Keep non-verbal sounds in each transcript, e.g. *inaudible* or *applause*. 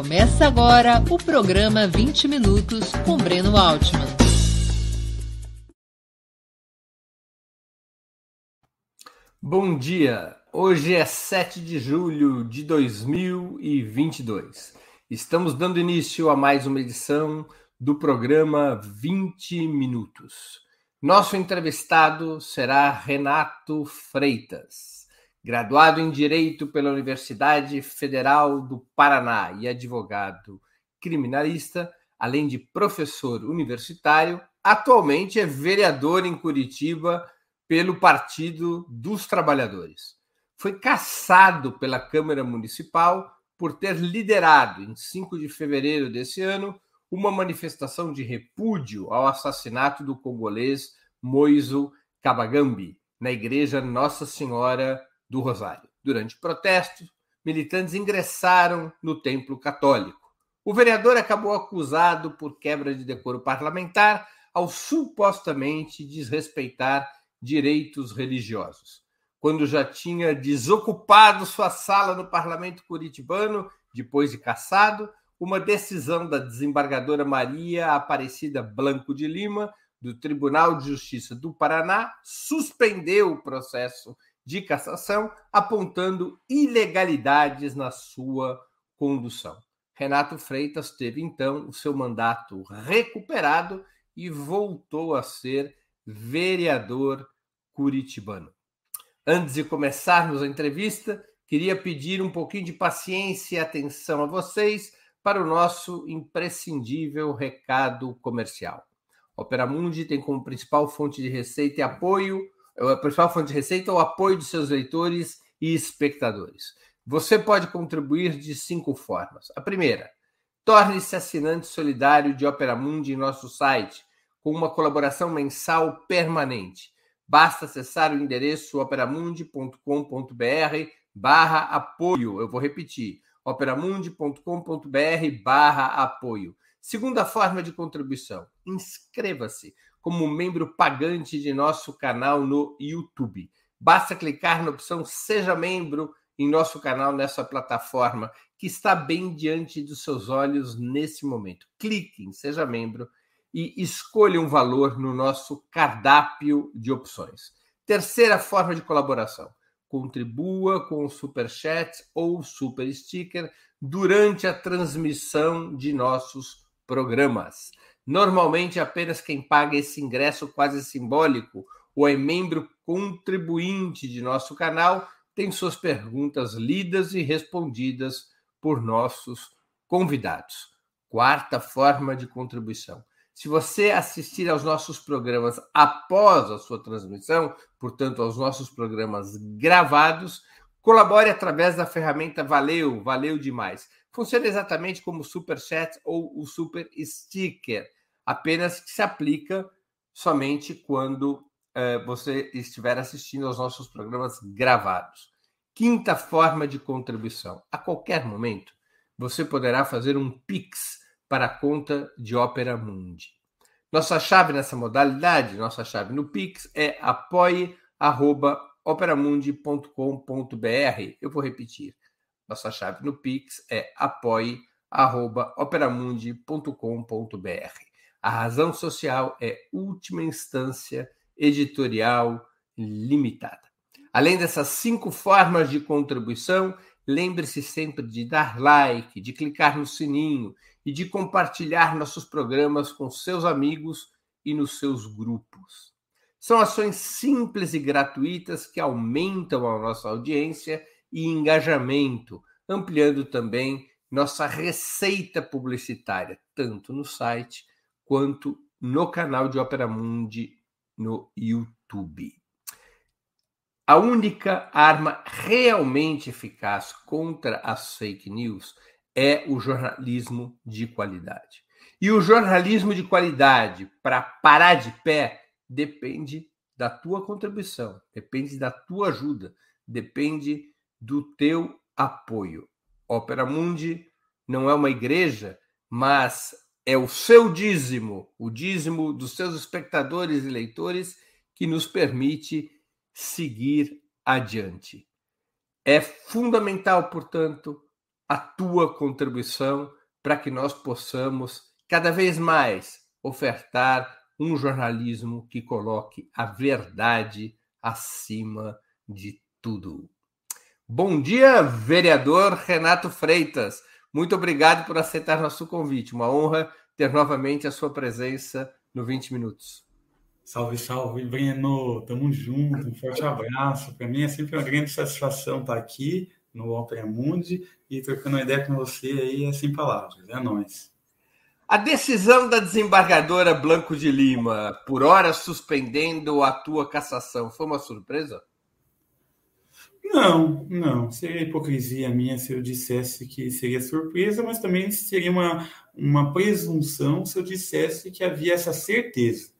Começa agora o programa 20 Minutos com Breno Altman. Bom dia! Hoje é 7 de julho de 2022. Estamos dando início a mais uma edição do programa 20 Minutos. Nosso entrevistado será Renato Freitas graduado em Direito pela Universidade Federal do Paraná e advogado criminalista, além de professor universitário, atualmente é vereador em Curitiba pelo Partido dos Trabalhadores. Foi cassado pela Câmara Municipal por ter liderado, em 5 de fevereiro desse ano, uma manifestação de repúdio ao assassinato do congolês Moiso Kabagambi, na igreja Nossa Senhora do Rosário. Durante protestos, militantes ingressaram no templo católico. O vereador acabou acusado por quebra de decoro parlamentar ao supostamente desrespeitar direitos religiosos. Quando já tinha desocupado sua sala no parlamento curitibano, depois de cassado, uma decisão da desembargadora Maria Aparecida Blanco de Lima, do Tribunal de Justiça do Paraná, suspendeu o processo de cassação, apontando ilegalidades na sua condução. Renato Freitas teve então o seu mandato recuperado e voltou a ser vereador curitibano. Antes de começarmos a entrevista, queria pedir um pouquinho de paciência e atenção a vocês para o nosso imprescindível recado comercial. Opera Mundi tem como principal fonte de receita e apoio a principal fonte de receita é o apoio de seus leitores e espectadores. Você pode contribuir de cinco formas. A primeira, torne-se assinante solidário de Opera Mundi em nosso site, com uma colaboração mensal permanente. Basta acessar o endereço operamundi.com.br barra apoio. Eu vou repetir, operamundi.com.br barra apoio. Segunda forma de contribuição, inscreva-se como membro pagante de nosso canal no YouTube. Basta clicar na opção Seja Membro em nosso canal nessa plataforma que está bem diante dos seus olhos nesse momento. Clique em Seja Membro e escolha um valor no nosso cardápio de opções. Terceira forma de colaboração: contribua com o Super Chat ou Super Sticker durante a transmissão de nossos programas. Normalmente, apenas quem paga esse ingresso quase simbólico ou é membro contribuinte de nosso canal tem suas perguntas lidas e respondidas por nossos convidados. Quarta forma de contribuição. Se você assistir aos nossos programas após a sua transmissão, portanto, aos nossos programas gravados, colabore através da ferramenta Valeu, valeu demais. Funciona exatamente como o Super Chat ou o Super Sticker apenas se aplica somente quando é, você estiver assistindo aos nossos programas gravados. Quinta forma de contribuição. A qualquer momento, você poderá fazer um Pix para a conta de Opera Mundi. Nossa chave nessa modalidade, nossa chave no Pix é apoie.operamundi.com.br. Eu vou repetir. Nossa chave no Pix é apoie.operamundi.com.br. A razão social é última instância editorial limitada. Além dessas cinco formas de contribuição, lembre-se sempre de dar like, de clicar no sininho e de compartilhar nossos programas com seus amigos e nos seus grupos. São ações simples e gratuitas que aumentam a nossa audiência e engajamento, ampliando também nossa receita publicitária, tanto no site quanto no canal de Opera Mundi no YouTube. A única arma realmente eficaz contra as fake news é o jornalismo de qualidade. E o jornalismo de qualidade, para parar de pé, depende da tua contribuição, depende da tua ajuda, depende do teu apoio. Opera Mundi não é uma igreja, mas é o seu dízimo, o dízimo dos seus espectadores e leitores, que nos permite seguir adiante. É fundamental, portanto, a tua contribuição para que nós possamos cada vez mais ofertar um jornalismo que coloque a verdade acima de tudo. Bom dia, vereador Renato Freitas. Muito obrigado por aceitar nosso convite. Uma honra ter novamente a sua presença no 20 Minutos. Salve, salve, Breno. Tamo junto. Um forte abraço. Para mim é sempre uma grande satisfação estar aqui no Opera Mundi e trocando uma ideia com você aí é sem palavras. É nóis. A decisão da desembargadora Blanco de Lima, por hora suspendendo a tua cassação, foi uma surpresa? Não, não. Seria hipocrisia minha se eu dissesse que seria surpresa, mas também seria uma, uma presunção se eu dissesse que havia essa certeza,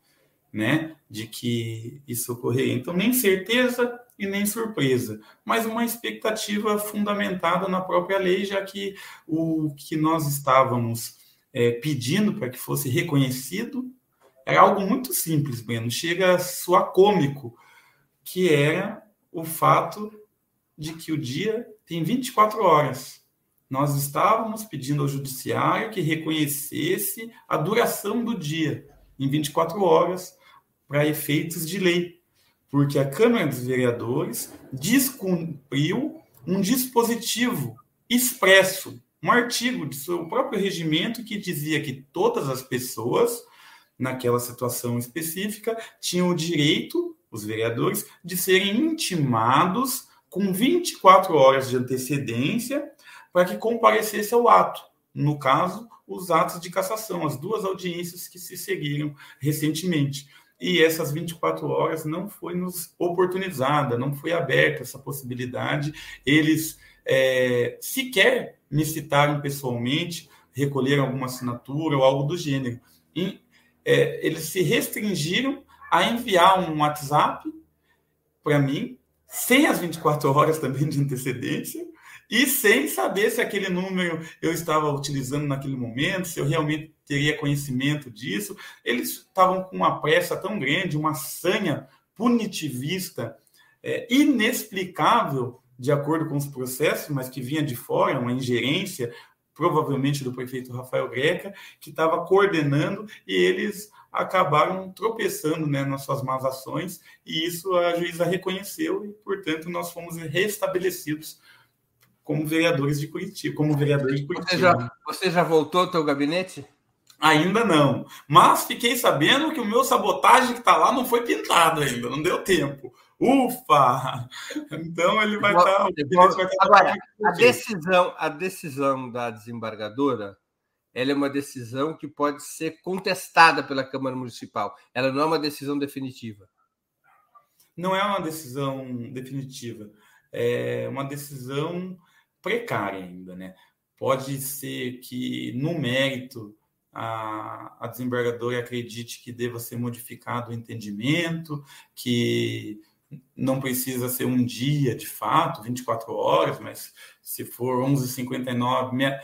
né, de que isso ocorreria. Então, nem certeza e nem surpresa, mas uma expectativa fundamentada na própria lei, já que o que nós estávamos é, pedindo para que fosse reconhecido era algo muito simples, Breno. Chega a soar cômico, que era o fato de que o dia tem 24 horas. Nós estávamos pedindo ao judiciário que reconhecesse a duração do dia em 24 horas para efeitos de lei, porque a Câmara dos Vereadores descumpriu um dispositivo expresso, um artigo de seu próprio regimento que dizia que todas as pessoas naquela situação específica tinham o direito, os vereadores, de serem intimados com 24 horas de antecedência para que comparecesse ao ato. No caso, os atos de cassação, as duas audiências que se seguiram recentemente. E essas 24 horas não foi nos oportunizada, não foi aberta essa possibilidade. Eles é, sequer me citaram pessoalmente, recolheram alguma assinatura ou algo do gênero. E, é, eles se restringiram a enviar um WhatsApp para mim sem as 24 horas também de antecedência e sem saber se aquele número eu estava utilizando naquele momento, se eu realmente teria conhecimento disso. Eles estavam com uma pressa tão grande, uma sanha punitivista é, inexplicável, de acordo com os processos, mas que vinha de fora, uma ingerência, provavelmente do prefeito Rafael Greca, que estava coordenando e eles acabaram tropeçando né, nas suas más ações, e isso a juíza reconheceu, e, portanto, nós fomos restabelecidos como vereadores de Curitiba, como vereadores de Curitiba. Você já, você já voltou ao teu gabinete? Ainda não. Mas fiquei sabendo que o meu sabotagem que está lá não foi pintado ainda, não deu tempo. Ufa! Então ele vai estar. Tá, Agora, a decisão, a decisão da desembargadora ela é uma decisão que pode ser contestada pela Câmara Municipal. Ela não é uma decisão definitiva. Não é uma decisão definitiva. É uma decisão precária ainda, né? Pode ser que, no mérito, a, a desembargadora acredite que deva ser modificado o entendimento, que não precisa ser um dia de fato, 24 horas, mas se for 11h59,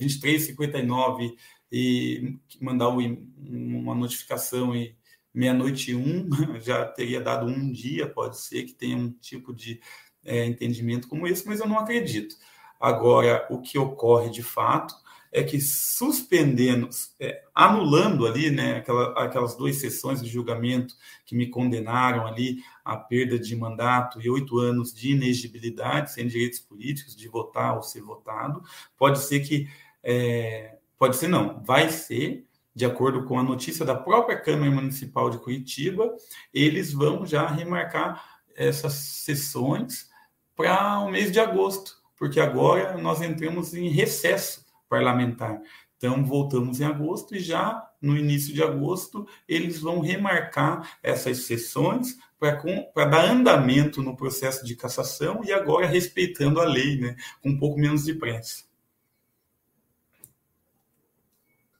23h59 e mandar uma notificação e meia-noite um, *laughs* já teria dado um dia, pode ser que tenha um tipo de é, entendimento como esse, mas eu não acredito. Agora, o que ocorre de fato é que suspendendo, é, anulando ali, né, aquela, aquelas duas sessões de julgamento que me condenaram ali a perda de mandato e oito anos de inegibilidade, sem direitos políticos, de votar ou ser votado, pode ser que, é, pode ser não, vai ser, de acordo com a notícia da própria Câmara Municipal de Curitiba, eles vão já remarcar essas sessões para o mês de agosto, porque agora nós entramos em recesso parlamentar. Então, voltamos em agosto e já no início de agosto eles vão remarcar essas sessões para dar andamento no processo de cassação e agora respeitando a lei, né, com um pouco menos de pressa.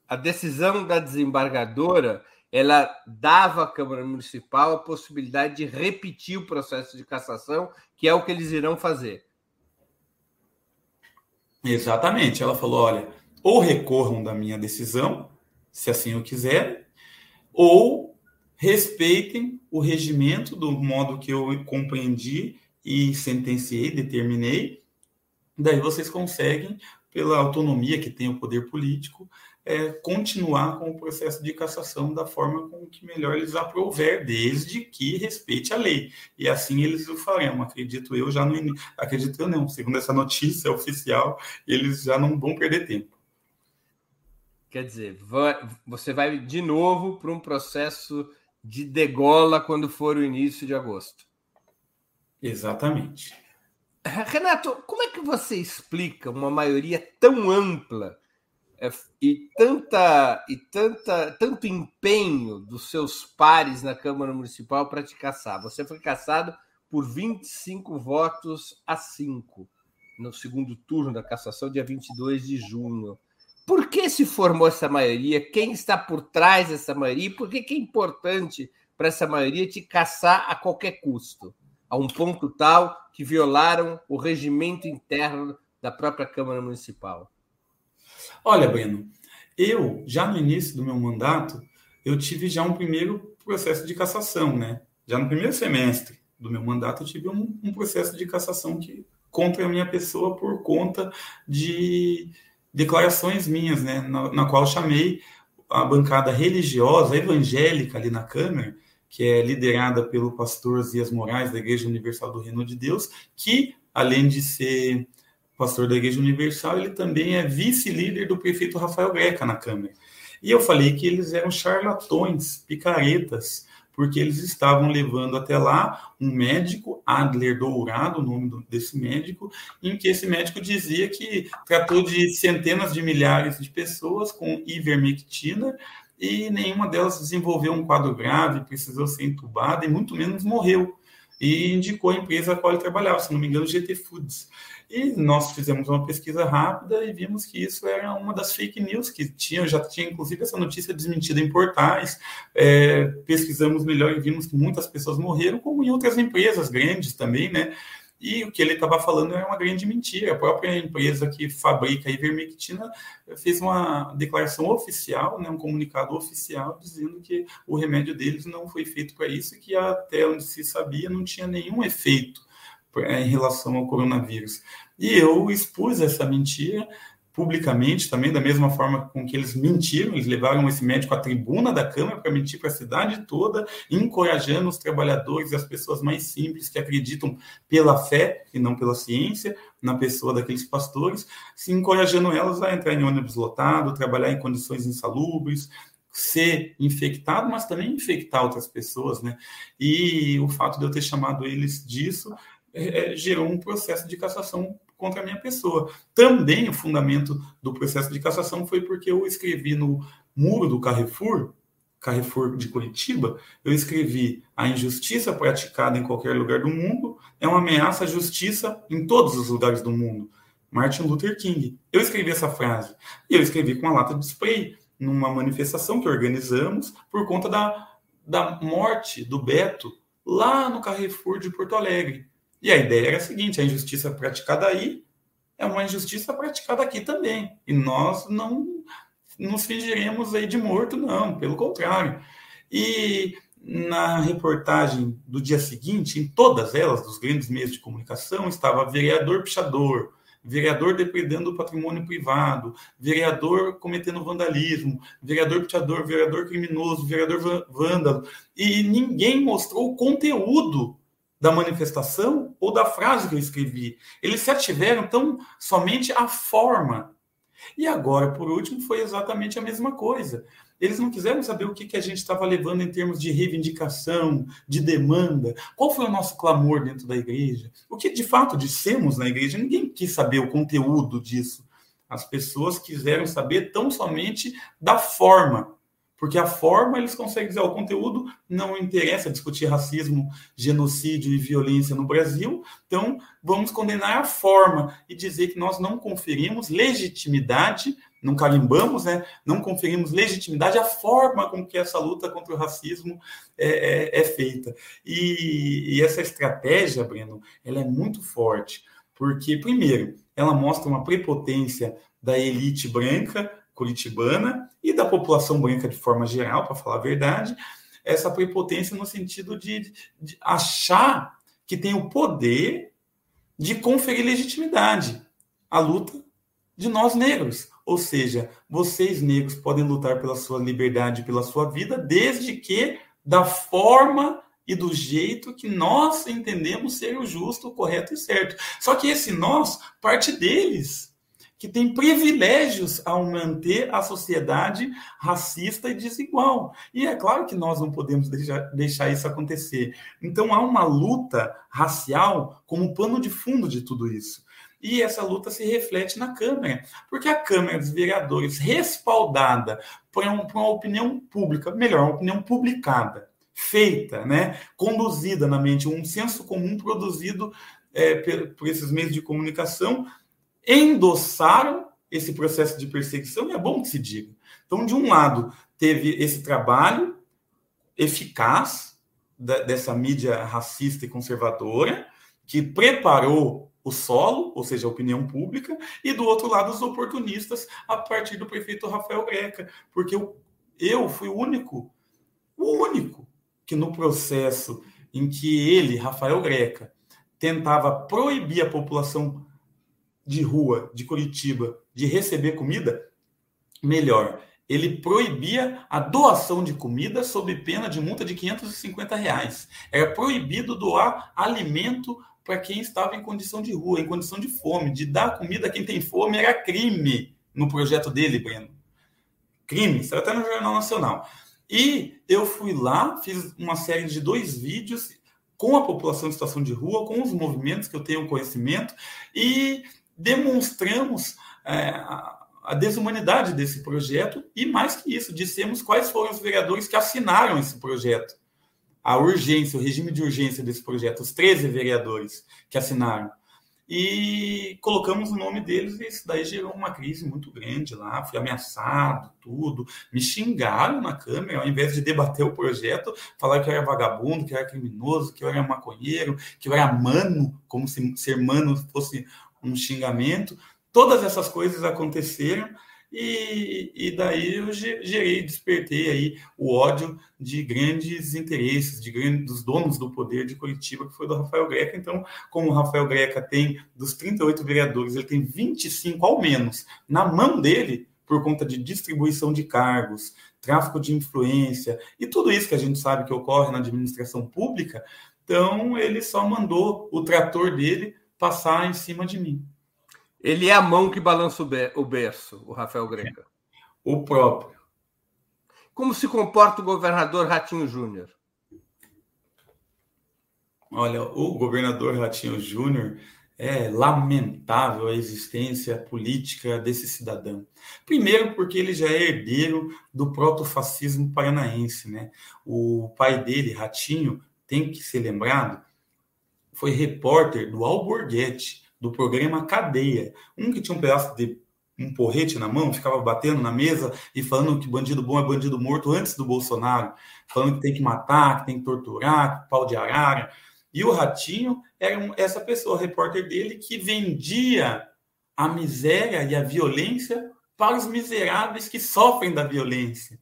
A decisão da desembargadora ela dava à Câmara Municipal a possibilidade de repetir o processo de cassação, que é o que eles irão fazer. Exatamente. Ela falou: olha, ou recorram da minha decisão, se assim o quiserem, ou respeitem o regimento do modo que eu compreendi e sentenciei, determinei, daí vocês conseguem, pela autonomia que tem o poder político, é, continuar com o processo de cassação da forma com que melhor eles aprouver, desde que respeite a lei. E assim eles o farão, acredito eu, já no acredito eu não, segundo essa notícia oficial, eles já não vão perder tempo. Quer dizer, você vai de novo para um processo de degola quando for o início de agosto. Exatamente. Renato, como é que você explica uma maioria tão ampla e tanta e tanta tanto empenho dos seus pares na Câmara Municipal para te caçar? Você foi caçado por 25 votos a 5 no segundo turno da cassação, dia 22 de junho. Por que se formou essa maioria? Quem está por trás dessa maioria? E por que, que é importante para essa maioria te caçar a qualquer custo? A um ponto tal que violaram o regimento interno da própria Câmara Municipal. Olha, Breno, eu, já no início do meu mandato, eu tive já um primeiro processo de cassação, né? Já no primeiro semestre do meu mandato, eu tive um, um processo de cassação que, contra a minha pessoa por conta de declarações minhas, né? Na, na qual chamei a bancada religiosa, evangélica ali na Câmara, que é liderada pelo pastor Zias Moraes, da Igreja Universal do Reino de Deus, que, além de ser pastor da Igreja Universal, ele também é vice-líder do prefeito Rafael Greca na Câmara. E eu falei que eles eram charlatões, picaretas, porque eles estavam levando até lá um médico, Adler Dourado, o nome desse médico, em que esse médico dizia que tratou de centenas de milhares de pessoas com ivermectina e nenhuma delas desenvolveu um quadro grave, precisou ser entubada e muito menos morreu. E indicou a empresa a qual ele trabalhava, se não me engano, GT Foods. E nós fizemos uma pesquisa rápida e vimos que isso era uma das fake news que tinha, já tinha inclusive essa notícia desmentida em portais. É, pesquisamos melhor e vimos que muitas pessoas morreram, como em outras empresas grandes também, né? E o que ele estava falando era uma grande mentira. A própria empresa que fabrica a ivermectina fez uma declaração oficial, né, um comunicado oficial, dizendo que o remédio deles não foi feito para isso e que até onde se sabia não tinha nenhum efeito em relação ao coronavírus. E eu expus essa mentira publicamente também, da mesma forma com que eles mentiram, eles levaram esse médico à tribuna da Câmara para mentir para a cidade toda, encorajando os trabalhadores e as pessoas mais simples que acreditam pela fé e não pela ciência, na pessoa daqueles pastores, se encorajando elas a entrar em ônibus lotado, trabalhar em condições insalubres, ser infectado, mas também infectar outras pessoas, né? E o fato de eu ter chamado eles disso é, é, gerou um processo de cassação contra a minha pessoa. Também o fundamento do processo de cassação foi porque eu escrevi no muro do Carrefour, Carrefour de Curitiba, eu escrevi a injustiça praticada em qualquer lugar do mundo é uma ameaça à justiça em todos os lugares do mundo. Martin Luther King. Eu escrevi essa frase. E eu escrevi com uma lata de spray numa manifestação que organizamos por conta da, da morte do Beto lá no Carrefour de Porto Alegre. E a ideia era a seguinte: a injustiça praticada aí é uma injustiça praticada aqui também. E nós não nos fingiremos aí de morto, não, pelo contrário. E na reportagem do dia seguinte, em todas elas, dos grandes meios de comunicação, estava vereador pichador, vereador depredando o patrimônio privado, vereador cometendo vandalismo, vereador pichador, vereador criminoso, vereador vândalo, e ninguém mostrou o conteúdo da manifestação ou da frase que eu escrevi. Eles se ativeram tão somente a forma. E agora, por último, foi exatamente a mesma coisa. Eles não quiseram saber o que, que a gente estava levando em termos de reivindicação, de demanda, qual foi o nosso clamor dentro da igreja, o que de fato dissemos na igreja. Ninguém quis saber o conteúdo disso. As pessoas quiseram saber tão somente da forma porque a forma eles conseguem dizer, o conteúdo não interessa discutir racismo, genocídio e violência no Brasil, então vamos condenar a forma e dizer que nós não conferimos legitimidade, não carimbamos, né? não conferimos legitimidade à forma com que essa luta contra o racismo é, é, é feita. E, e essa estratégia, Breno, ela é muito forte, porque, primeiro, ela mostra uma prepotência da elite branca, curitibana e da população branca de forma geral, para falar a verdade, essa prepotência no sentido de, de achar que tem o poder de conferir legitimidade. a luta de nós negros. Ou seja, vocês negros podem lutar pela sua liberdade, pela sua vida, desde que da forma e do jeito que nós entendemos ser o justo, o correto e certo. Só que esse nós parte deles, que tem privilégios ao manter a sociedade racista e desigual. E é claro que nós não podemos deixar, deixar isso acontecer. Então há uma luta racial como pano de fundo de tudo isso. E essa luta se reflete na Câmara, porque a Câmara dos Vereadores, respaldada por, um, por uma opinião pública, melhor, uma opinião publicada, feita, né, conduzida na mente, um senso comum produzido é, por, por esses meios de comunicação, endossaram esse processo de perseguição, e é bom que se diga. Então, de um lado, teve esse trabalho eficaz da, dessa mídia racista e conservadora, que preparou o solo, ou seja, a opinião pública, e do outro lado, os oportunistas, a partir do prefeito Rafael Greca, porque eu, eu fui o único, o único que no processo em que ele, Rafael Greca, tentava proibir a população de rua de Curitiba de receber comida, melhor, ele proibia a doação de comida sob pena de multa de 550 reais. Era proibido doar alimento para quem estava em condição de rua, em condição de fome. De dar comida a quem tem fome era crime no projeto dele, Breno. Crime, saiu até no Jornal Nacional. E eu fui lá, fiz uma série de dois vídeos com a população em situação de rua, com os movimentos que eu tenho conhecimento, e demonstramos é, a desumanidade desse projeto, e mais que isso, dissemos quais foram os vereadores que assinaram esse projeto. A urgência, o regime de urgência desse projeto, os 13 vereadores que assinaram e colocamos o nome deles e isso daí gerou uma crise muito grande lá, fui ameaçado, tudo, me xingaram na câmera, ao invés de debater o projeto, falaram que eu era vagabundo, que eu era criminoso, que eu era maconheiro, que eu era mano, como se ser mano fosse um xingamento, todas essas coisas aconteceram, e, e daí eu gerei, despertei aí o ódio de grandes interesses, de grandes, dos donos do poder de Curitiba, que foi do Rafael Greca. Então, como o Rafael Greca tem, dos 38 vereadores, ele tem 25 ao menos na mão dele, por conta de distribuição de cargos, tráfico de influência e tudo isso que a gente sabe que ocorre na administração pública, então ele só mandou o trator dele passar em cima de mim. Ele é a mão que balança o berço, o Rafael Greca. O próprio. Como se comporta o governador Ratinho Júnior? Olha, o governador Ratinho Júnior é lamentável a existência política desse cidadão. Primeiro, porque ele já é herdeiro do proto-fascismo paranaense, né? O pai dele, Ratinho, tem que ser lembrado, foi repórter do Alborguete, do programa Cadeia. Um que tinha um pedaço de um porrete na mão, ficava batendo na mesa e falando que bandido bom é bandido morto antes do Bolsonaro, falando que tem que matar, que tem que torturar, que pau de arara. E o Ratinho era essa pessoa, repórter dele, que vendia a miséria e a violência para os miseráveis que sofrem da violência.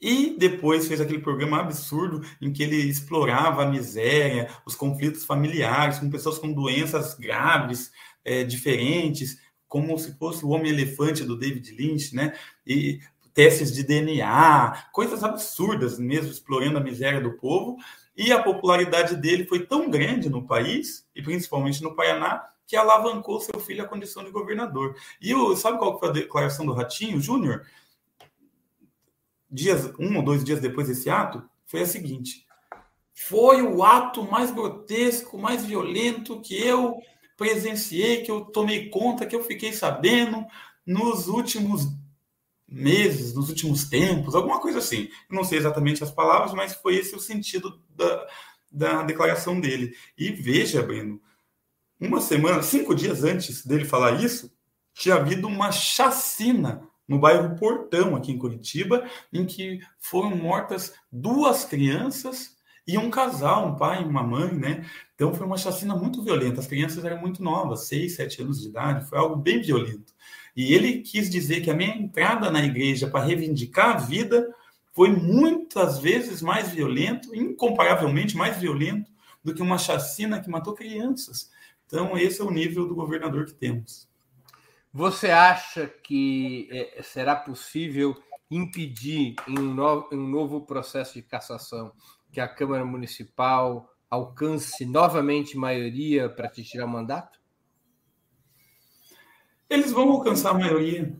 E depois fez aquele programa absurdo em que ele explorava a miséria, os conflitos familiares com pessoas com doenças graves, é, diferentes, como se fosse o Homem-Elefante do David Lynch, né? E testes de DNA, coisas absurdas mesmo, explorando a miséria do povo. E a popularidade dele foi tão grande no país, e principalmente no Paraná, que alavancou seu filho à condição de governador. E o, sabe qual foi a declaração do Ratinho Júnior? Dias, um ou dois dias depois desse ato, foi a seguinte: foi o ato mais grotesco, mais violento que eu presenciei, que eu tomei conta, que eu fiquei sabendo nos últimos meses, nos últimos tempos, alguma coisa assim. Não sei exatamente as palavras, mas foi esse o sentido da, da declaração dele. E veja, Breno, uma semana, cinco dias antes dele falar isso, tinha havido uma chacina no bairro Portão, aqui em Curitiba, em que foram mortas duas crianças e um casal, um pai e uma mãe, né? Então foi uma chacina muito violenta. As crianças eram muito novas, seis, sete anos de idade, foi algo bem violento. E ele quis dizer que a minha entrada na igreja para reivindicar a vida foi muitas vezes mais violento, incomparavelmente mais violento, do que uma chacina que matou crianças. Então, esse é o nível do governador que temos. Você acha que é, será possível impedir em um, novo, em um novo processo de cassação que a Câmara Municipal alcance novamente maioria para te tirar o mandato? Eles vão alcançar a maioria.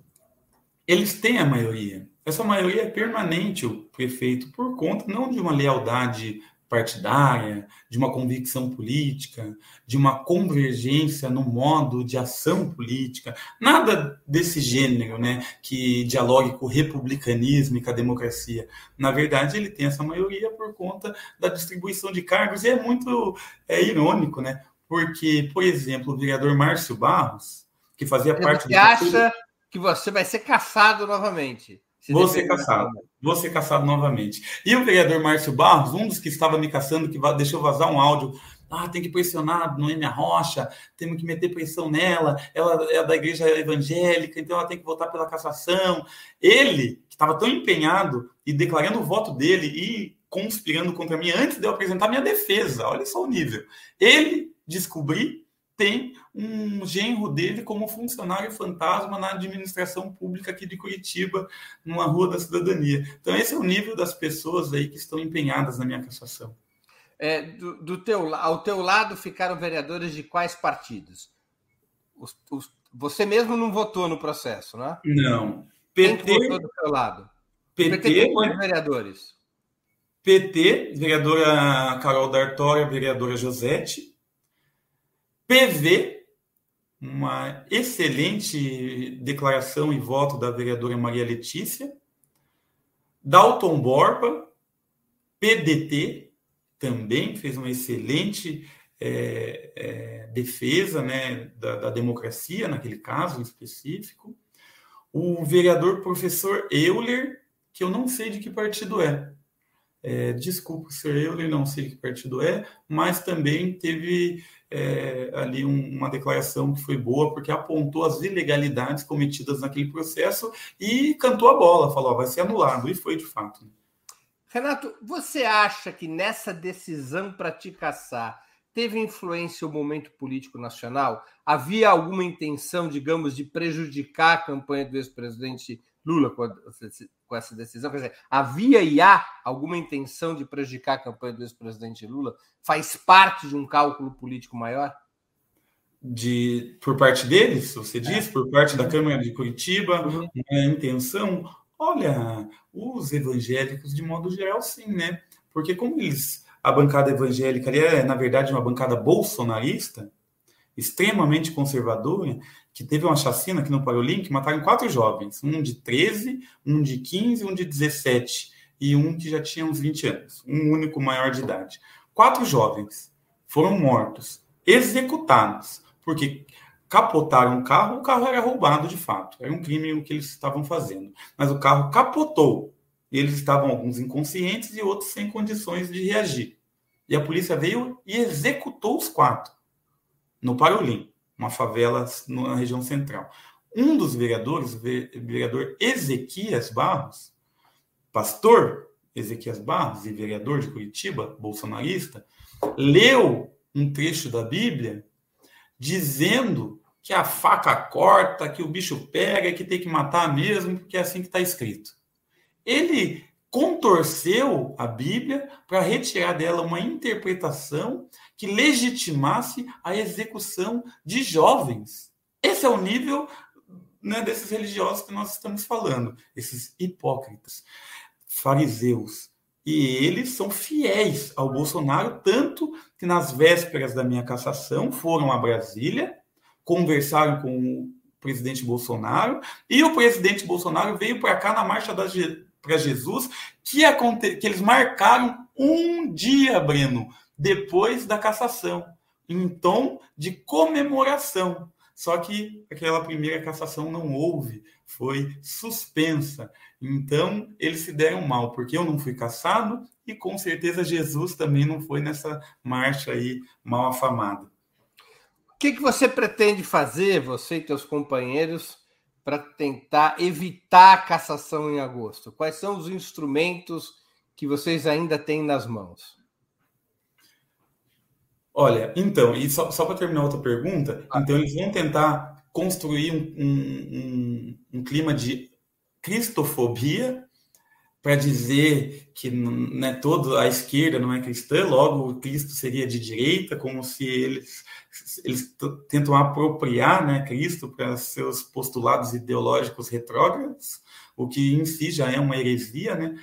Eles têm a maioria. Essa maioria é permanente, o prefeito, por conta não de uma lealdade partidária, de uma convicção política, de uma convergência no modo de ação política, nada desse gênero, né, que dialogue com o republicanismo e com a democracia. Na verdade, ele tem essa maioria por conta da distribuição de cargos e é muito é irônico, né? Porque, por exemplo, o vereador Márcio Barros, que fazia parte você do acha que você vai ser caçado novamente? Vou ser caçado. Vou ser caçado novamente. E o vereador Márcio Barros, um dos que estava me caçando, que deixou vazar um áudio. Ah, tem que pressionar Noemi Rocha, temos que meter pressão nela. Ela é da igreja evangélica, então ela tem que votar pela cassação. Ele, que estava tão empenhado e declarando o voto dele e conspirando contra mim antes de eu apresentar minha defesa, olha só o nível. Ele descobri tem um genro dele como funcionário fantasma na administração pública aqui de Curitiba, numa rua da cidadania. Então, esse é o nível das pessoas aí que estão empenhadas na minha cassação. É, do, do teu, ao teu lado ficaram vereadores de quais partidos? Os, os, você mesmo não votou no processo, né? Não. PT, Quem votou do teu lado? PT, PT vereadores? PT, vereadora Carol D'Artória, vereadora Josete, PV, uma excelente declaração e voto da vereadora Maria Letícia. Dalton Borba, PDT, também fez uma excelente é, é, defesa né, da, da, democracia, naquele caso específico. O vereador professor Euler, que eu não sei de que partido é. É desculpa, senhor Euler, não sei que partido é, mas também teve é, ali um, uma declaração que foi boa, porque apontou as ilegalidades cometidas naquele processo e cantou a bola, falou, vai ser anulado, e foi de fato. Renato, você acha que nessa decisão para te caçar teve influência o momento político nacional? Havia alguma intenção, digamos, de prejudicar a campanha do ex-presidente Lula com essa decisão? Quer dizer, havia e há alguma intenção de prejudicar a campanha do ex-presidente Lula? Faz parte de um cálculo político maior? De, por parte deles, você diz, é. por parte da Câmara de Curitiba, uhum. a intenção, olha, os evangélicos, de modo geral, sim, né? Porque como eles, a bancada evangélica ali é, na verdade, uma bancada bolsonarista, extremamente conservadora, que teve uma chacina aqui no Parolim que mataram quatro jovens, um de 13, um de 15, um de 17 e um que já tinha uns 20 anos, um único maior de idade. Quatro jovens foram mortos, executados, porque capotaram um carro, o carro era roubado de fato, era um crime o que eles estavam fazendo, mas o carro capotou, eles estavam alguns inconscientes e outros sem condições de reagir. E a polícia veio e executou os quatro no Parolim uma favela na região central. Um dos vereadores, o vereador Ezequias Barros, pastor Ezequias Barros e vereador de Curitiba, bolsonarista, leu um trecho da Bíblia dizendo que a faca corta, que o bicho pega, que tem que matar mesmo, porque é assim que está escrito. Ele contorceu a Bíblia para retirar dela uma interpretação que legitimasse a execução de jovens. Esse é o nível né, desses religiosos que nós estamos falando, esses hipócritas, fariseus. E eles são fiéis ao Bolsonaro, tanto que nas vésperas da minha cassação foram a Brasília, conversaram com o presidente Bolsonaro, e o presidente Bolsonaro veio para cá na marcha para Jesus, que, que eles marcaram um dia, Breno, depois da cassação, em tom de comemoração. Só que aquela primeira cassação não houve, foi suspensa. Então, eles se deram mal, porque eu não fui cassado e com certeza Jesus também não foi nessa marcha aí mal afamada. O que, que você pretende fazer, você e seus companheiros, para tentar evitar a cassação em agosto? Quais são os instrumentos que vocês ainda têm nas mãos? Olha, então, e só, só para terminar outra pergunta, ah. então eles vão tentar construir um, um, um clima de cristofobia para dizer que né, toda a esquerda não é cristã, logo o Cristo seria de direita, como se eles, eles tentam apropriar né, Cristo para seus postulados ideológicos retrógrados, o que em si já é uma heresia, né?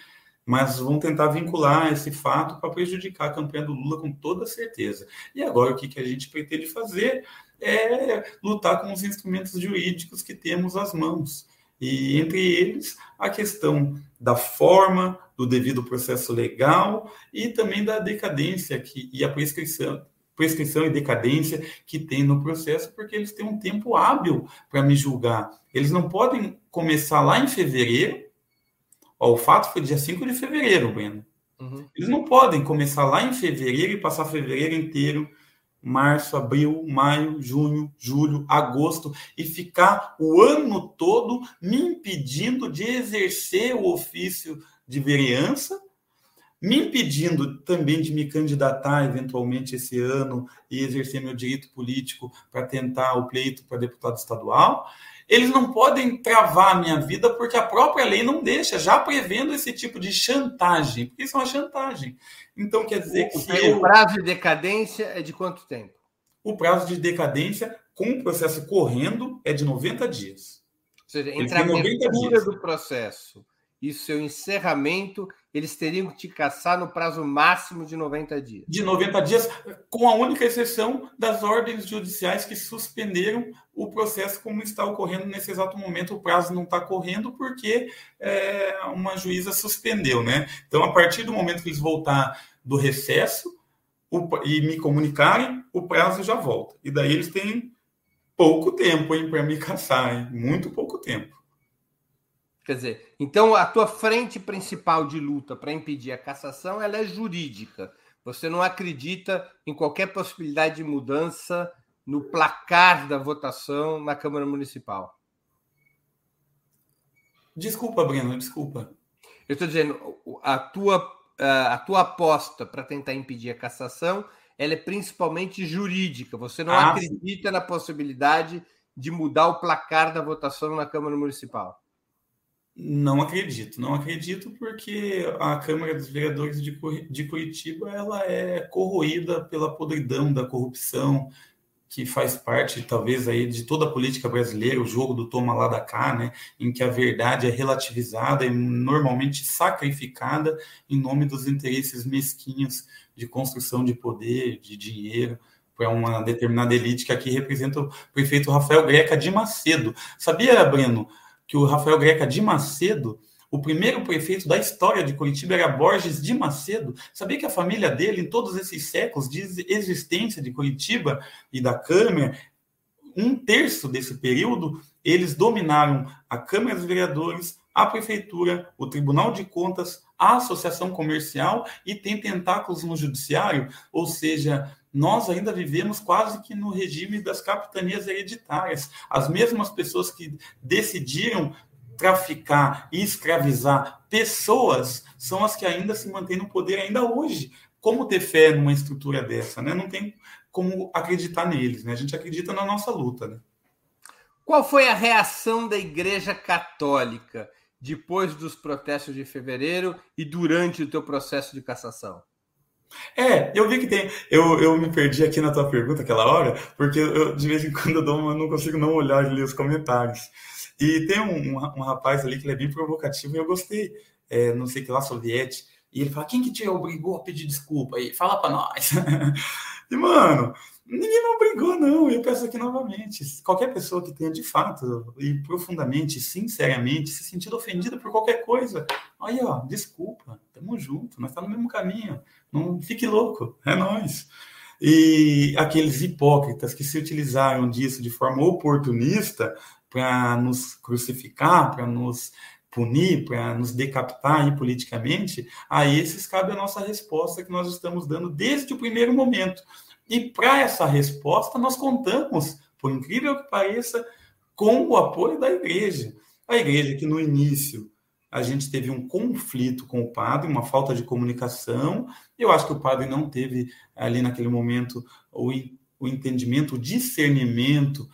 Mas vão tentar vincular esse fato para prejudicar a campanha do Lula com toda certeza. E agora o que, que a gente pretende fazer é lutar com os instrumentos jurídicos que temos às mãos. E entre eles a questão da forma, do devido processo legal e também da decadência que, e a prescrição, prescrição e decadência que tem no processo, porque eles têm um tempo hábil para me julgar. Eles não podem começar lá em fevereiro Ó, o fato foi dia 5 de fevereiro, Breno. Uhum. Eles não podem começar lá em fevereiro e passar fevereiro inteiro, março, abril, maio, junho, julho, agosto e ficar o ano todo me impedindo de exercer o ofício de vereança, me impedindo também de me candidatar eventualmente esse ano e exercer meu direito político para tentar o pleito para deputado estadual eles não podem travar a minha vida porque a própria lei não deixa, já prevendo esse tipo de chantagem, porque isso é uma chantagem. Então quer dizer que. O, eu... prazo de decadência é de quanto tempo? O prazo de decadência, com o processo correndo, é de 90 dias. Ou seja, entre a abertura do processo e seu encerramento, eles teriam que te caçar no prazo máximo de 90 dias. De 90 dias, com a única exceção das ordens judiciais que suspenderam o processo como está ocorrendo nesse exato momento. O prazo não está correndo porque é, uma juíza suspendeu, né? Então, a partir do momento que eles voltar do recesso o, e me comunicarem, o prazo já volta. E daí eles têm pouco tempo para me *laughs* caçar, hein? muito pouco tempo. Quer dizer, então a tua frente principal de luta para impedir a cassação ela é jurídica. Você não acredita em qualquer possibilidade de mudança no placar da votação na Câmara Municipal. Desculpa, Breno, desculpa. Eu estou dizendo, a tua, a tua aposta para tentar impedir a cassação ela é principalmente jurídica. Você não ah, acredita sim. na possibilidade de mudar o placar da votação na Câmara Municipal. Não acredito, não acredito porque a Câmara dos Vereadores de Curitiba ela é corroída pela podridão da corrupção que faz parte talvez aí de toda a política brasileira, o jogo do toma lá da cá, né, em que a verdade é relativizada e normalmente sacrificada em nome dos interesses mesquinhos de construção de poder, de dinheiro para uma determinada elite que aqui representa o prefeito Rafael Greca de Macedo. Sabia, Breno? Que o Rafael Greca de Macedo, o primeiro prefeito da história de Curitiba era Borges de Macedo. Sabia que a família dele, em todos esses séculos de existência de Curitiba e da Câmara, um terço desse período, eles dominaram a Câmara dos Vereadores, a Prefeitura, o Tribunal de Contas, a Associação Comercial e tem tentáculos no Judiciário, ou seja, nós ainda vivemos quase que no regime das capitanias hereditárias. As mesmas pessoas que decidiram traficar e escravizar pessoas são as que ainda se mantêm no poder ainda hoje. Como ter fé numa estrutura dessa, né? Não tem como acreditar neles, né? A gente acredita na nossa luta, né? Qual foi a reação da Igreja Católica depois dos protestos de fevereiro e durante o teu processo de cassação? É, eu vi que tem. Eu, eu me perdi aqui na tua pergunta aquela hora, porque eu, de vez em quando eu, dou, eu não consigo não olhar e ler os comentários. E tem um, um, um, rapaz ali que ele é bem provocativo e eu gostei. É, não sei que lá, soviético. E ele fala: quem que te obrigou a pedir desculpa aí? Fala pra nós. *laughs* e, mano, ninguém me obrigou, não. Eu peço aqui novamente. Qualquer pessoa que tenha de fato e profundamente, sinceramente, se sentido ofendida por qualquer coisa, aí, ó, desculpa, tamo junto, nós estamos no mesmo caminho. Não fique louco, é nós. E aqueles hipócritas que se utilizaram disso de forma oportunista para nos crucificar, para nos punir, para nos decapitar politicamente, a esses cabe a nossa resposta que nós estamos dando desde o primeiro momento. E para essa resposta, nós contamos, por incrível que pareça, com o apoio da igreja. A igreja que no início a gente teve um conflito com o padre, uma falta de comunicação. Eu acho que o padre não teve ali naquele momento o, o entendimento, o discernimento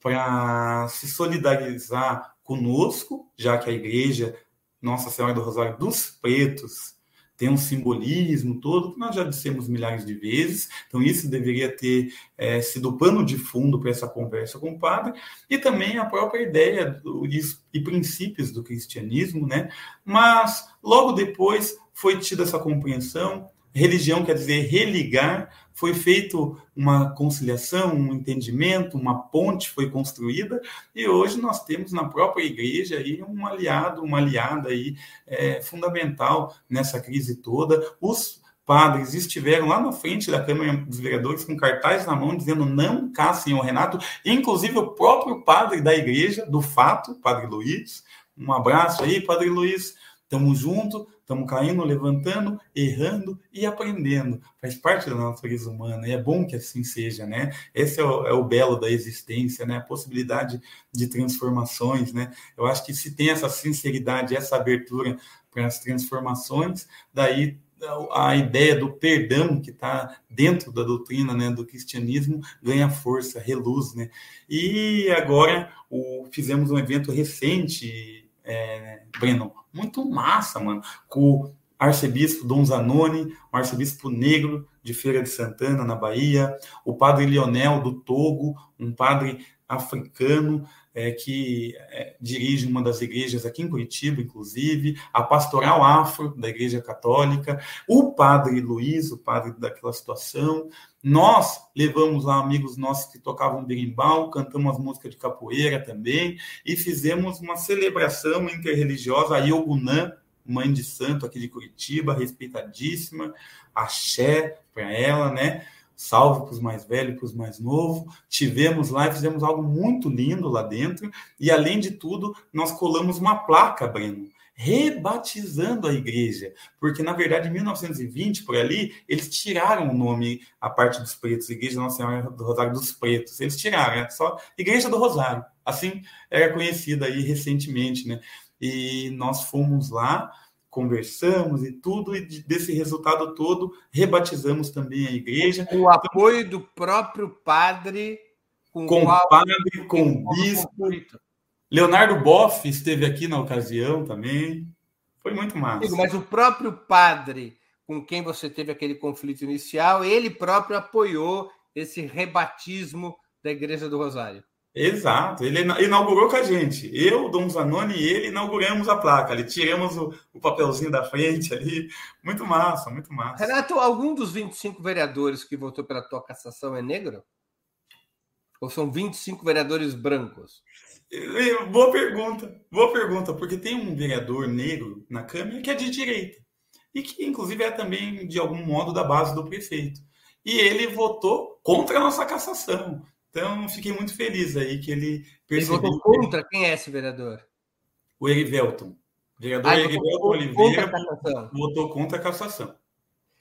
para se solidarizar conosco, já que a igreja Nossa Senhora do Rosário dos Pretos tem um simbolismo todo que nós já dissemos milhares de vezes, então isso deveria ter é, sido pano de fundo para essa conversa com o padre, e também a própria ideia do, e princípios do cristianismo, né? Mas logo depois foi tida essa compreensão, religião quer dizer religar, foi feito uma conciliação, um entendimento, uma ponte foi construída e hoje nós temos na própria igreja aí um aliado, uma aliada aí é, fundamental nessa crise toda. Os padres estiveram lá na frente da Câmara dos Vereadores com cartazes na mão dizendo não caçem o Renato, inclusive o próprio padre da igreja, do fato, Padre Luiz. Um abraço aí, Padre Luiz. Estamos juntos, estamos caindo, levantando, errando e aprendendo. Faz parte da natureza humana e é bom que assim seja, né? Esse é o, é o belo da existência, né? A possibilidade de transformações, né? Eu acho que se tem essa sinceridade, essa abertura para as transformações, daí a ideia do perdão que está dentro da doutrina né, do cristianismo ganha força, reluz. Né? E agora o, fizemos um evento recente é, Breno, muito massa, mano, com o arcebispo Dom Zanoni, o arcebispo negro de Feira de Santana, na Bahia, o padre Lionel do Togo, um padre africano é, que é, dirige uma das igrejas aqui em Curitiba, inclusive, a pastoral afro da Igreja Católica, o padre Luiz, o padre daquela situação. Nós levamos lá amigos nossos que tocavam berimbau, cantamos as músicas de capoeira também, e fizemos uma celebração interreligiosa, a Yogunã, mãe de santo aqui de Curitiba, respeitadíssima, axé para ela, né? Salve para os mais velhos, para os mais novos. Tivemos lá e fizemos algo muito lindo lá dentro. E, além de tudo, nós colamos uma placa, Breno, rebatizando a igreja. Porque, na verdade, em 1920, por ali, eles tiraram o nome, a parte dos pretos, Igreja Nossa Senhora do Rosário dos Pretos. Eles tiraram, é só Igreja do Rosário. Assim era conhecida aí recentemente, né? E nós fomos lá conversamos e tudo, e desse resultado todo, rebatizamos também a igreja. Com o apoio do próprio padre. Com, com o padre, com o bispo. Conflito. Leonardo Boff esteve aqui na ocasião também. Foi muito massa. Mas o próprio padre com quem você teve aquele conflito inicial, ele próprio apoiou esse rebatismo da Igreja do Rosário. Exato, ele inaugurou com a gente. Eu, Dom Zanoni e ele inauguramos a placa ali, tiramos o, o, papelzinho da frente ali. Muito massa, muito massa. Renato, algum dos 25 vereadores que votou pela tua cassação é negro? Ou são 25 vereadores brancos? Boa pergunta, boa pergunta, porque tem um vereador negro na Câmara que é de direita e que, inclusive, é também, de algum modo, da base do prefeito. E ele votou contra a nossa cassação. Então, fiquei muito feliz aí que ele percebeu. Ele votou contra? Quem é esse vereador? O Erivelton. O vereador ah, Erivelton Oliveira contra votou contra a cassação.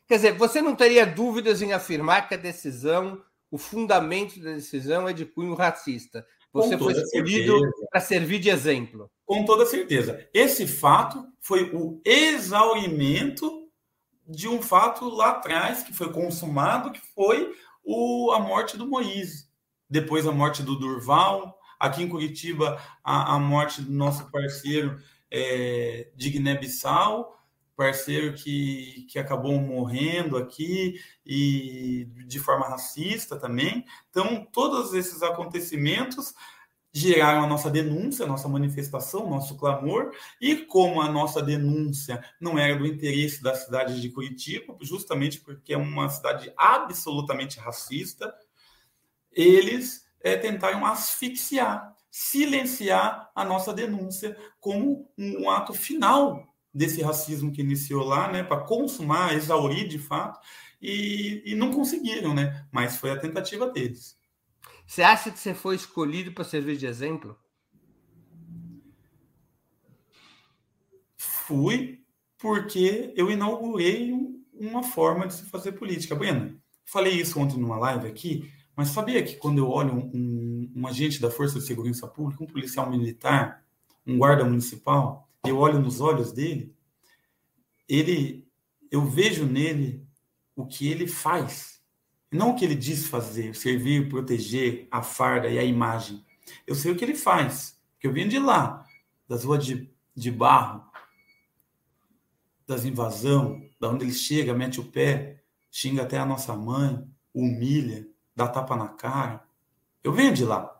Quer dizer, você não teria dúvidas em afirmar que a decisão, o fundamento da decisão é de cunho racista. Você foi escolhido para servir de exemplo. Com toda certeza. Esse fato foi o exaurimento de um fato lá atrás que foi consumado, que foi o, a morte do Moisés depois a morte do Durval, aqui em Curitiba a, a morte do nosso parceiro é, de Guiné-Bissau, parceiro que, que acabou morrendo aqui e de forma racista também. Então, todos esses acontecimentos geraram a nossa denúncia, a nossa manifestação, nosso clamor, e como a nossa denúncia não era do interesse da cidade de Curitiba, justamente porque é uma cidade absolutamente racista, eles é, tentaram asfixiar, silenciar a nossa denúncia como um ato final desse racismo que iniciou lá, né, para consumar, exaurir de fato, e, e não conseguiram, né? Mas foi a tentativa deles. Você acha que você foi escolhido para servir de exemplo? Fui, porque eu inaugurei uma forma de se fazer política. Bueno, falei isso ontem numa live aqui. Mas sabia que quando eu olho um, um, um, agente da Força de Segurança Pública, um policial militar, um guarda municipal, eu olho nos olhos dele, ele, eu vejo nele o que ele faz, não o que ele diz fazer, servir, proteger a farda e a imagem. Eu sei o que ele faz, porque eu vim de lá, das ruas de, de barro, das invasão, da onde ele chega, mete o pé, xinga até a nossa mãe, humilha, dá tapa na cara. Eu venho de lá.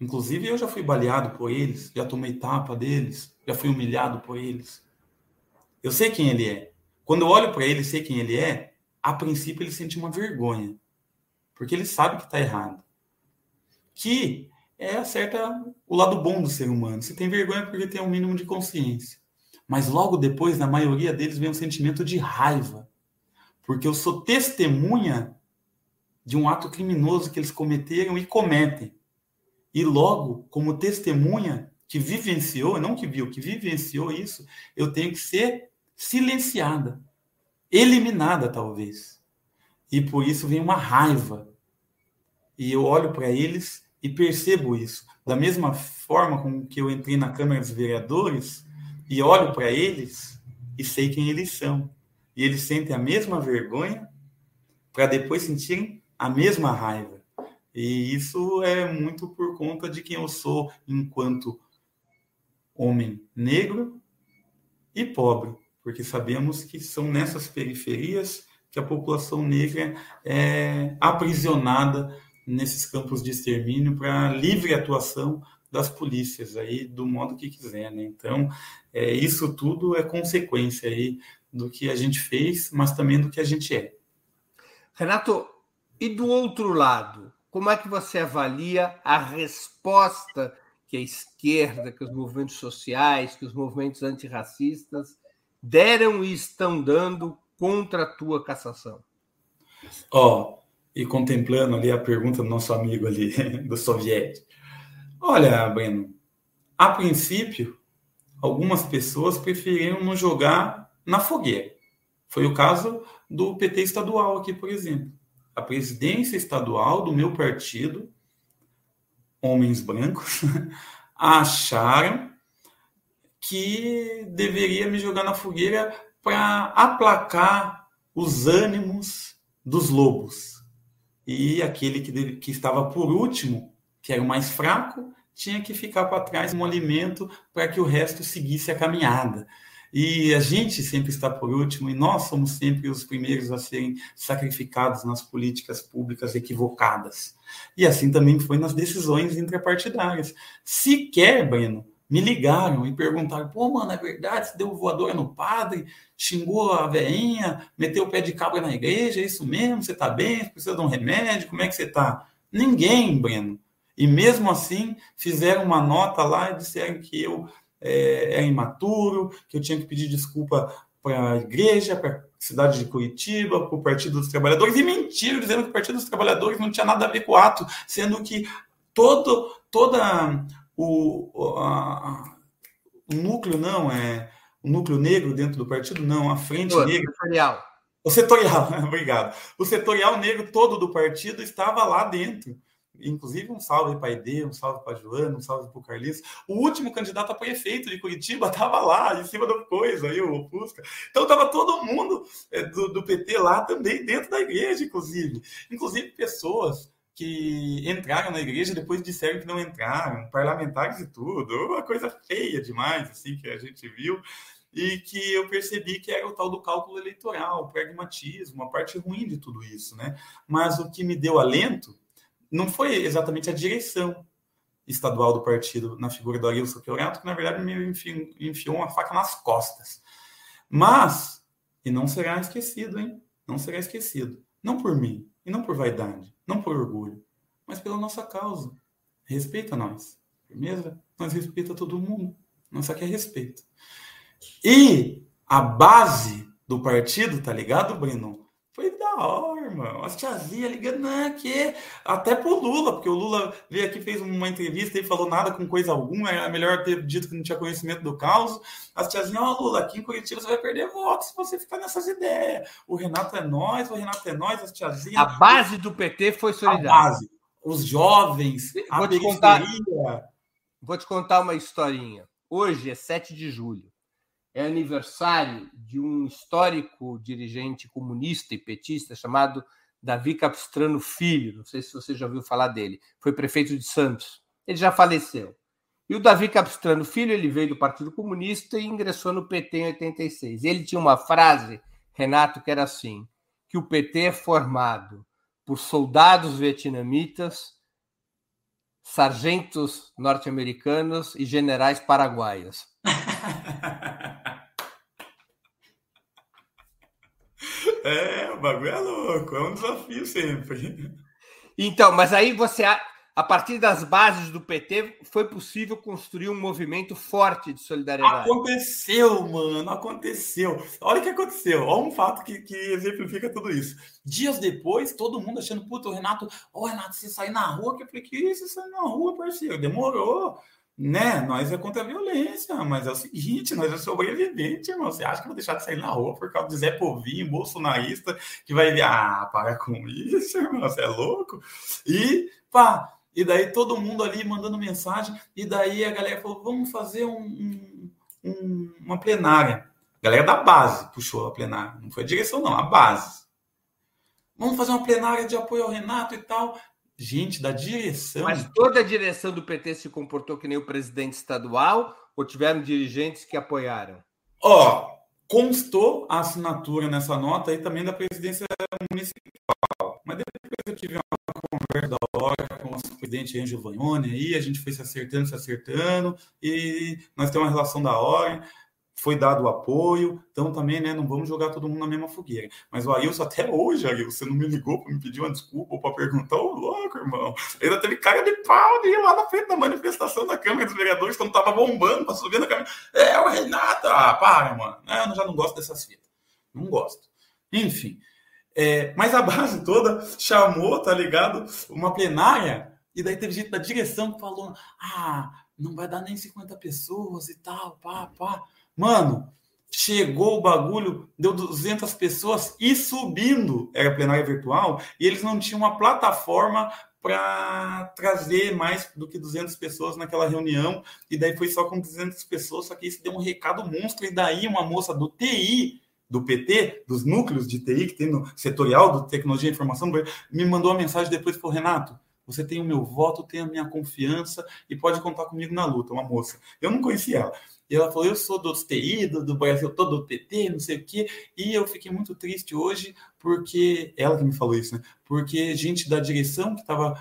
Inclusive, eu já fui baleado por eles, já tomei tapa deles, já fui humilhado por eles. Eu sei quem ele é. Quando eu olho para ele e sei quem ele é, a princípio ele sente uma vergonha, porque ele sabe que está errado. Que é certa o lado bom do ser humano. Se tem vergonha porque tem um mínimo de consciência. Mas logo depois, na maioria deles, vem um sentimento de raiva, porque eu sou testemunha de um ato criminoso que eles cometeram e cometem. E logo, como testemunha que vivenciou, não que viu, que vivenciou isso, eu tenho que ser silenciada, eliminada talvez. E por isso vem uma raiva. E eu olho para eles e percebo isso. Da mesma forma com que eu entrei na Câmara dos Vereadores e olho para eles e sei quem eles são. E eles sentem a mesma vergonha para depois sentirem a mesma raiva. E isso é muito por conta de quem eu sou enquanto homem negro e pobre, porque sabemos que são nessas periferias que a população negra é aprisionada nesses campos de extermínio para livre atuação das polícias aí do modo que quiser, né? Então, é, isso tudo é consequência aí do que a gente fez, mas também do que a gente é. Renato, e do outro lado, como é que você avalia a resposta que a esquerda, que os movimentos sociais, que os movimentos antirracistas deram e estão dando contra a tua cassação? Ó, oh, e contemplando ali a pergunta do nosso amigo ali, *laughs* do soviético. Olha, Breno, a princípio, algumas pessoas preferiram não jogar na fogueira. Foi o caso do PT estadual aqui, por exemplo a presidência estadual do meu partido, homens brancos, *laughs* acharam que deveria me jogar na fogueira para aplacar os ânimos dos lobos. E aquele que, que estava por último, que era o mais fraco, tinha que ficar para trás como alimento para que o resto seguisse a caminhada. E a gente sempre está por último, e nós somos sempre os primeiros a serem sacrificados nas políticas públicas equivocadas. E assim também foi nas decisões intrapartidárias. Sequer, Breno, me ligaram e perguntaram: pô, mano, é verdade? Você deu voadora no padre, xingou a veinha, meteu o pé de cabra na igreja, é isso mesmo? Você tá bem? Você precisa de um remédio? Como é que você tá? Ninguém, Breno. E mesmo assim, fizeram uma nota lá e disseram que eu é, é imaturo, que eu tinha que pedir desculpa para a igreja, para a cidade de Curitiba, para o Partido dos Trabalhadores, e mentiram, dizendo que o Partido dos Trabalhadores não tinha nada a ver com o ato, sendo que todo toda o, a, o núcleo, não, é o núcleo negro dentro do partido, não, a frente Pô, negra. Setorial. O setorial, *laughs* obrigado. O setorial negro todo do partido estava lá dentro. Inclusive, um salve para a Ide, um salve para a Joana, um salve para o Carlinhos. O último candidato a prefeito de Curitiba *laughs* estava lá, em cima da coisa, aí, o Fusca. Então, estava todo mundo é, do, do, PT lá também, dentro da igreja, inclusive. Inclusive, pessoas que entraram na igreja depois disseram que não entraram, parlamentares e tudo. Uma coisa feia demais, assim, que a gente viu. E que eu percebi que era o tal do cálculo eleitoral, o pragmatismo, a parte ruim de tudo isso, né? Mas o que me deu alento não foi exatamente a direção estadual do partido na figura do Arilson Teorato, que na verdade me enfiou, enfiou uma faca nas costas. Mas, e não será esquecido, hein? Não será esquecido. Não por mim, e não por vaidade, não por orgulho, mas pela nossa causa. Respeita nós. Firmeza? Nós respeita todo mundo. Nós só quer respeito. E a base do partido, tá ligado, Breno? Hora, irmão. As tiazinhas ligando, não, que até pro Lula, porque o Lula veio aqui, fez uma entrevista e falou nada com coisa alguma, é melhor ter dito que não tinha conhecimento do caos. As tiazinhas, ó, oh, Lula, aqui em Curitiba você vai perder votos se você ficar nessas ideias. O Renato é nós, o Renato é nós, as tiazinhas. A base do PT foi solidária. A base. Os jovens, vou a te contar, Vou te contar uma historinha. Hoje é 7 de julho é aniversário de um histórico dirigente comunista e petista chamado Davi Capistrano Filho. Não sei se você já ouviu falar dele. Foi prefeito de Santos. ele já faleceu. E o Davi Capistrano Filho, ele veio do Partido Comunista e ingressou no PT em 86. Ele tinha uma frase, Renato, que era assim: que o PT é formado por soldados vietnamitas, sargentos norte-americanos e generais paraguaios. *laughs* É, o bagulho é louco, é um desafio sempre. *laughs* Então, mas aí você a partir das bases do PT, foi possível construir um movimento forte de solidariedade. Aconteceu, mano, aconteceu. Olha o que aconteceu. Olha um fato que, que exemplifica tudo isso. Dias depois, todo mundo achando, puta, o Renato, ô oh, Renato, você sair na rua, que eu falei, que isso, sair na rua, parceiro? Demorou. Né? Nós é contra a violência, mas é o seguinte, nós é sobrevivente, irmão. Você acha que vou deixar de sair na rua por causa de Zé Povinho, bolsonarista, que vai ver, ah, para com isso, irmão, você é louco? E, pá, e daí todo mundo ali mandando mensagem, e daí a galera falou: vamos fazer um, um, uma plenária. A galera da base puxou a plenária, não foi a direção, não, a base. Vamos fazer uma plenária de apoio ao Renato e tal. Gente, da direção. Mas toda a direção do PT se comportou que nem o presidente estadual ou tiveram dirigentes que apoiaram? Ó, constou a assinatura nessa nota aí também da presidência municipal. Mas depois eu tive uma conversa da hora com o nosso presidente Angelo Vagnoni aí, a gente foi se acertando, se acertando, e nós temos uma relação da hora, foi dado o apoio, então também, né, não vamos jogar todo mundo na mesma fogueira. Mas o Ailson, até hoje, Ailson, você não me ligou para me pedir uma desculpa ou para perguntar, ô louco, irmão, ainda teve cara de pau de ir lá na frente da manifestação da Câmara dos Vereadores, quando tava bombando, para subir na Câmara. É, o Renato, ah, para, mano, eu já não gosto dessas fitas, não gosto. Enfim, é, mas a base toda chamou, tá ligado? Uma plenária, e daí teve gente da direção que falou: ah, não vai dar nem 50 pessoas e tal, pá, pá. Mano, chegou o bagulho, deu 200 pessoas e subindo, era plenária virtual, e eles não tinham uma plataforma para trazer mais do que 200 pessoas naquela reunião, e daí foi só com 200 pessoas, só que isso deu um recado monstro, e daí uma moça do TI do PT, dos núcleos de TI que tem no setorial do Tecnologia e Informação, me mandou uma mensagem depois falou: Renato, você tem o meu voto, tem a minha confiança e pode contar comigo na luta. Uma moça. Eu não conhecia ela. E ela falou: Eu sou do TI, do, do Brasil todo, do PT, não sei o quê. E eu fiquei muito triste hoje, porque. Ela que me falou isso, né? Porque gente da direção que estava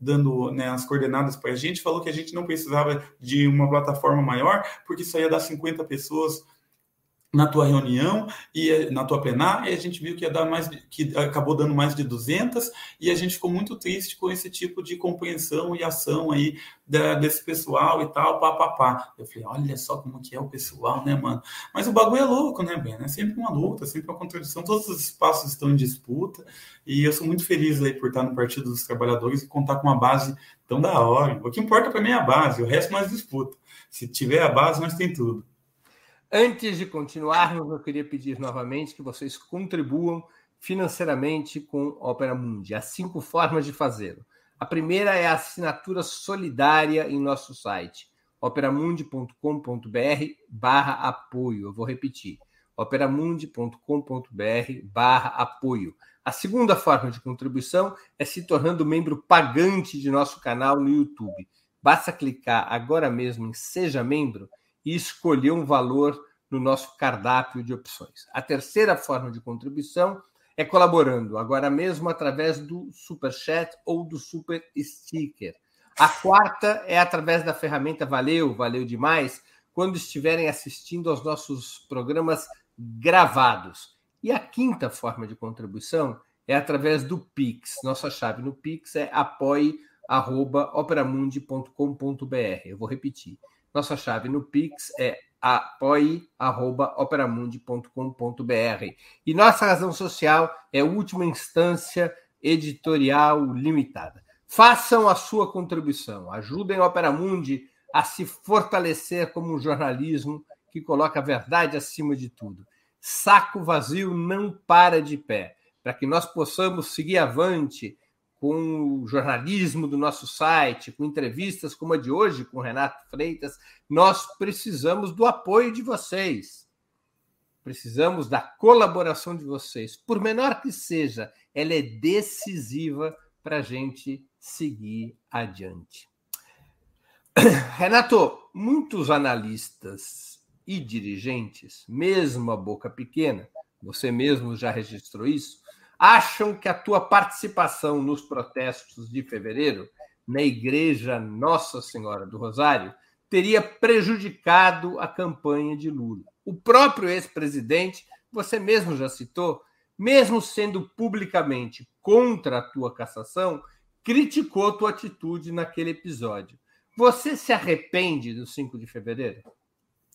dando né, as coordenadas para a gente falou que a gente não precisava de uma plataforma maior, porque só ia dar 50 pessoas na tua reunião e eh, na tua plenária, e a gente viu que ia dar mais que acabou dando mais de 200 e a gente ficou muito triste com esse tipo de compreensão e ação aí da, desse pessoal e tal, papapá. Eu falei, olha só como que é o pessoal, né, mano? Mas o bagulho é louco, né, Ben? É sempre uma luta, sempre uma contradição, todos os espaços estão em disputa e eu sou muito feliz aí por estar no Partido dos Trabalhadores e contar com uma base tão da hora. O que importa para mim é a base, o resto nós disputa. Se tiver a base, nós tem tudo. Antes de continuarmos, eu queria pedir novamente que vocês contribuam financeiramente com Opera Mundi. Há cinco formas de fazê-lo. A primeira é a assinatura solidária em nosso site, operamundi.com.br barra apoio. Eu vou repetir, operamundi.com.br barra apoio. A segunda forma de contribuição é se tornando membro pagante de nosso canal no YouTube. Basta clicar agora mesmo em Seja Membro e escolher um valor no nosso cardápio de opções. A terceira forma de contribuição é colaborando, agora mesmo através do Super Chat ou do Super Sticker. A quarta é através da ferramenta Valeu, valeu demais, quando estiverem assistindo aos nossos programas gravados. E a quinta forma de contribuição é através do Pix. Nossa chave no Pix é apoie.operamundi.com.br. Eu vou repetir. Nossa chave no Pix é apoie.operamundi.com.br. E nossa razão social é última instância editorial limitada. Façam a sua contribuição, ajudem a Opera Mundi a se fortalecer como um jornalismo que coloca a verdade acima de tudo. Saco vazio não para de pé. Para que nós possamos seguir avante com o jornalismo do nosso site, com entrevistas como a de hoje com Renato Freitas, nós precisamos do apoio de vocês. Precisamos da colaboração de vocês. Por menor que seja, ela é decisiva para a gente seguir adiante. *clears throat* Renato, muitos analistas e dirigentes, mesmo a boca pequena, você mesmo já registrou isso, acham que a tua participação nos protestos de fevereiro na igreja Nossa Senhora do Rosário teria prejudicado a campanha de Lula. O próprio ex-presidente, você mesmo já citou, mesmo sendo publicamente contra a tua cassação, criticou tua atitude naquele episódio. Você se arrepende do 5 de fevereiro?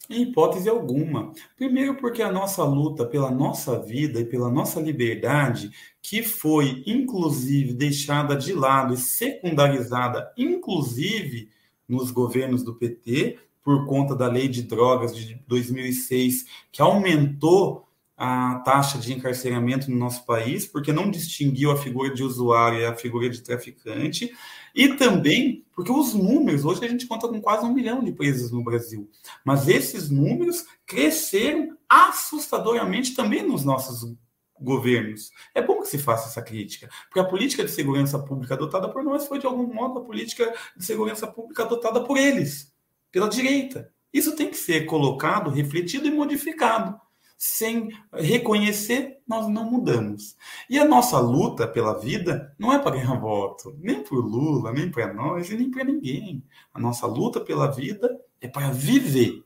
Em hipótese alguma. Primeiro, porque a nossa luta pela nossa vida e pela nossa liberdade, que foi inclusive deixada de lado e secundarizada, inclusive nos governos do PT, por conta da lei de drogas de 2006, que aumentou a taxa de encarceramento no nosso país, porque não distinguiu a figura de usuário e a figura de traficante, e também porque os números, hoje a gente conta com quase um milhão de presos no Brasil, mas esses números cresceram assustadoramente também nos nossos governos. É bom que se faça essa crítica, porque a política de segurança pública adotada por nós foi, de algum modo, a política de segurança pública adotada por eles, pela direita. Isso tem que ser colocado, refletido e modificado sem reconhecer, nós não mudamos. E a nossa luta pela vida não é para ganhar voto, nem por Lula, nem para nós e nem para ninguém. A nossa luta pela vida é para viver.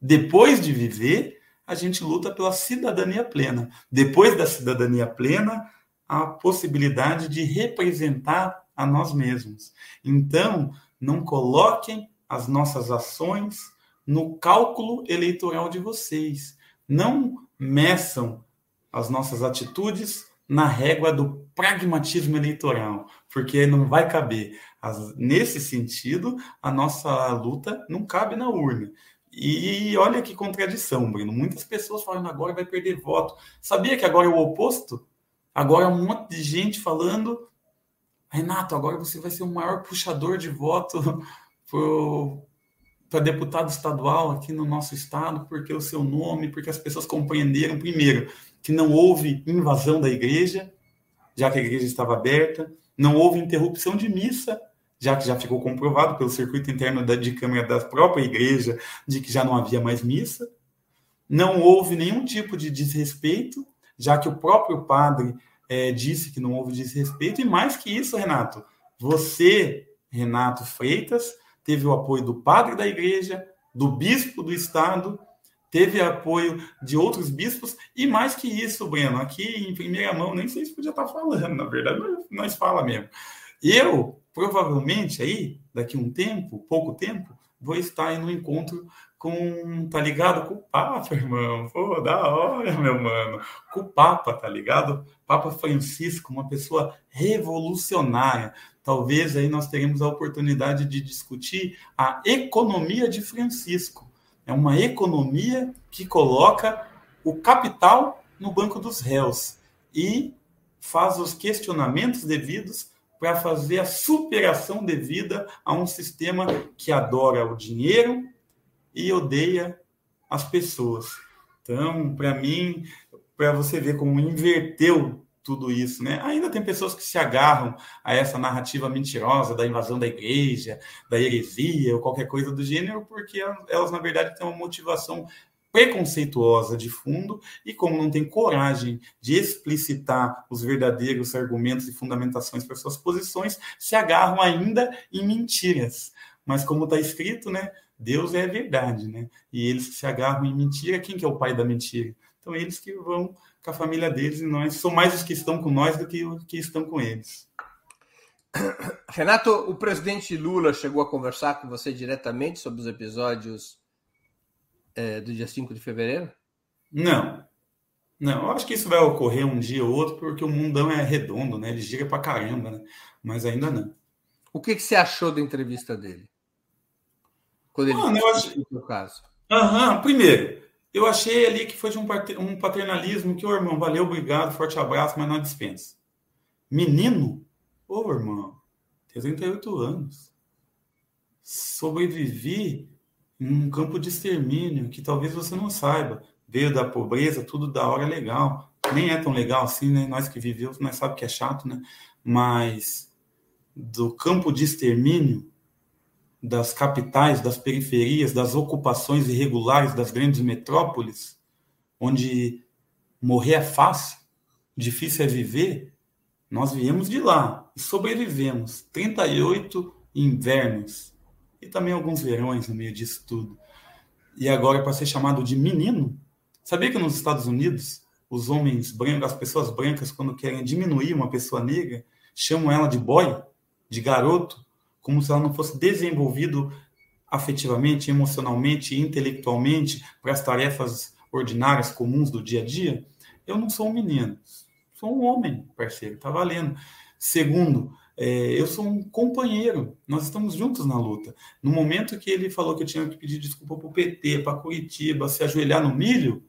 Depois de viver, a gente luta pela cidadania plena. Depois da cidadania plena, a possibilidade de representar a nós mesmos. Então, não coloquem as nossas ações no cálculo eleitoral de vocês não meçam as nossas atitudes na régua do pragmatismo eleitoral, porque não vai caber. As, nesse sentido, a nossa luta não cabe na urna. E olha que contradição, Bruno. Muitas pessoas falando agora vai perder voto. Sabia que agora é o oposto? Agora um monte de gente falando, Renato, agora você vai ser o maior puxador de voto *laughs* para deputado estadual aqui no nosso estado, porque o seu nome, porque as pessoas compreenderam, primeiro, que não houve invasão da igreja, já que a igreja estava aberta, não houve interrupção de missa, já que já ficou comprovado pelo circuito interno da, de câmara da própria igreja de que já não havia mais missa, não houve nenhum tipo de desrespeito, já que o próprio padre é, disse que não houve desrespeito, e mais que isso, Renato, você, Renato Freitas, teve o apoio do padre da igreja, do bispo do estado, teve apoio de outros bispos, e mais que isso, Breno, aqui em primeira mão, nem sei se podia estar falando, na verdade, nós fala mesmo. Eu, provavelmente, aí, daqui um tempo, pouco tempo, vou estar aí no encontro com, tá ligado? Com o Papa, irmão. Pô, da hora, meu mano. Com o Papa, tá ligado? Papa Francisco, uma pessoa revolucionária, talvez aí nós teremos a oportunidade de discutir a economia de Francisco. É uma economia que coloca o capital no banco dos réus e faz os questionamentos devidos para fazer a superação devida a um sistema que adora o dinheiro e odeia as pessoas. Então, para mim, para você ver como inverteu tudo isso, né? Ainda tem pessoas que se agarram a essa narrativa mentirosa da invasão da igreja, da heresia ou qualquer coisa do gênero, porque elas, na verdade, têm uma motivação preconceituosa de fundo e como não tem coragem de explicitar os verdadeiros argumentos e fundamentações para suas posições, se agarram ainda em mentiras. Mas como está escrito, né? Deus é a verdade, né? E eles que se agarram em mentira, quem que é o pai da mentira? Então eles que vão com a família deles e nós são mais os que estão com nós do que os que estão com eles. Renato, o presidente Lula chegou a conversar com você diretamente sobre os episódios é, do dia 5 de fevereiro? Não. Não, eu acho que isso vai ocorrer um dia ou outro, porque o mundão é redondo, né? Ele gira pra caramba, né? Mas ainda não. O que, que você achou da entrevista dele? Quando ele Mano, acho... o caso. Aham, primeiro, eu achei ali que foi de um paternalismo que, ô irmão, valeu, obrigado, forte abraço, mas não dispensa. Menino? Ô irmão, tem 38 anos. Sobrevivi em um campo de extermínio que talvez você não saiba. Veio da pobreza, tudo da hora legal. Nem é tão legal assim, né? Nós que vivemos, nós sabemos que é chato, né? Mas do campo de extermínio das capitais, das periferias, das ocupações irregulares das grandes metrópoles, onde morrer é fácil, difícil é viver, nós viemos de lá e sobrevivemos 38 invernos e também alguns verões no meio disso tudo. E agora, para ser chamado de menino, sabia que nos Estados Unidos, os homens brancos, as pessoas brancas, quando querem diminuir uma pessoa negra, chamam ela de boy, de garoto, como se ela não fosse desenvolvido afetivamente, emocionalmente, intelectualmente para as tarefas ordinárias, comuns do dia a dia? Eu não sou um menino, sou um homem, parceiro, tá valendo. Segundo, é, eu sou um companheiro, nós estamos juntos na luta. No momento que ele falou que eu tinha que pedir desculpa para o PT, para Curitiba, se ajoelhar no milho,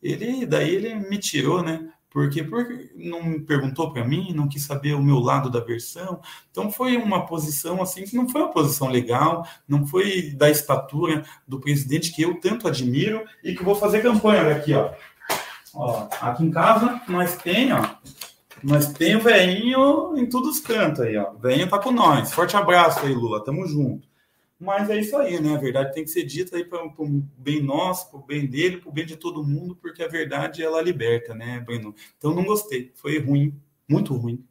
ele daí ele me tirou, né? Porque, porque não perguntou para mim, não quis saber o meu lado da versão. Então foi uma posição assim que não foi uma posição legal, não foi da estatura do presidente que eu tanto admiro e que vou fazer campanha aqui, ó. ó aqui em casa nós tem, ó, nós tem o veinho em todos os cantos aí, ó. Veinho tá com nós. Forte abraço aí, Lula. Tamo junto. Mas é isso aí, né? A verdade tem que ser dita aí para o bem nosso, para o bem dele, para o bem de todo mundo, porque a verdade ela liberta, né, Breno? Então não gostei. Foi ruim, muito ruim.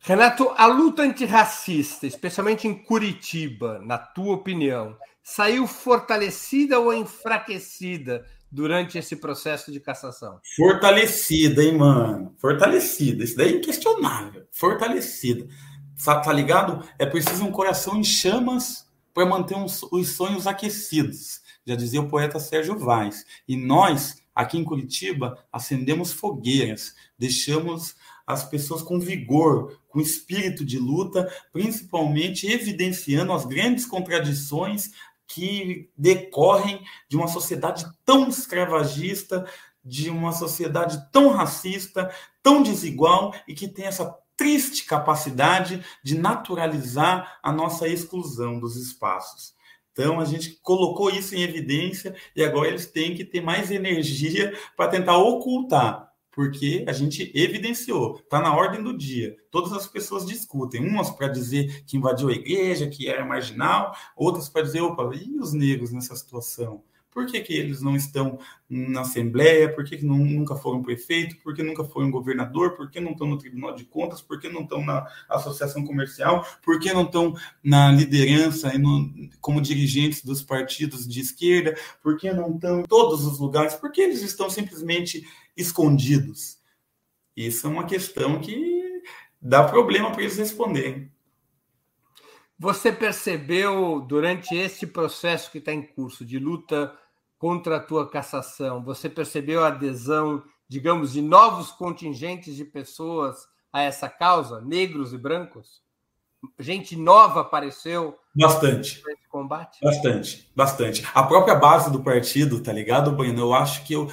Renato, a luta antirracista, especialmente em Curitiba, na tua opinião, saiu fortalecida ou enfraquecida durante esse processo de cassação? Fortalecida, hein, mano? Fortalecida. Isso daí é inquestionável. Fortalecida. Tá ligado? É preciso um coração em chamas para manter uns, os sonhos aquecidos. Já dizia o poeta Sérgio Vaz. E nós, aqui em Curitiba, acendemos fogueiras, deixamos as pessoas com vigor, com espírito de luta, principalmente evidenciando as grandes contradições que decorrem de uma sociedade tão escravagista, de uma sociedade tão racista, tão desigual e que tem essa triste capacidade de naturalizar a nossa exclusão dos espaços. Então a gente colocou isso em evidência e agora eles têm que ter mais energia para tentar ocultar porque a gente evidenciou, está na ordem do dia. Todas as pessoas discutem, umas para dizer que invadiu a igreja, que era marginal, outras para dizer, opa, e os negros nessa situação? Por que, que eles não estão na Assembleia? Por que, que não, nunca foram prefeito? Por que nunca foram governador? Por que não estão no Tribunal de Contas? Por que não estão na Associação Comercial? Por que não estão na liderança e no, como dirigentes dos partidos de esquerda? Por que não estão em todos os lugares? Por que eles estão simplesmente escondidos? Isso é uma questão que dá problema para eles responderem. Você percebeu durante este processo que está em curso de luta contra a tua cassação, você percebeu a adesão, digamos, de novos contingentes de pessoas a essa causa, negros e brancos? Gente nova apareceu bastante combate? Bastante, bastante. A própria base do partido, tá ligado, Bueno? Eu acho que eu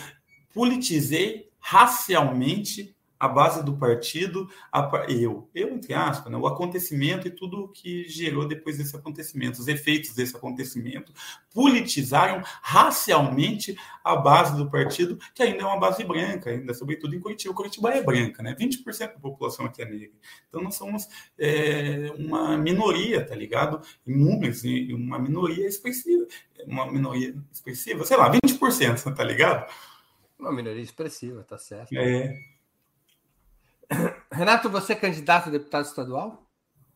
politizei racialmente a base do partido, a, eu, eu entre aspas, né, o acontecimento e tudo o que gerou depois desse acontecimento, os efeitos desse acontecimento, politizaram racialmente a base do partido, que ainda é uma base branca, ainda sobretudo em Curitiba. Curitiba é branca, né? 20% da população aqui é negra. Então nós somos é, uma minoria, tá ligado? Em números, uma minoria expressiva, uma minoria expressiva, sei lá, 20%, tá ligado? Uma minoria expressiva, tá certo. É. Renato, você é candidato a deputado estadual?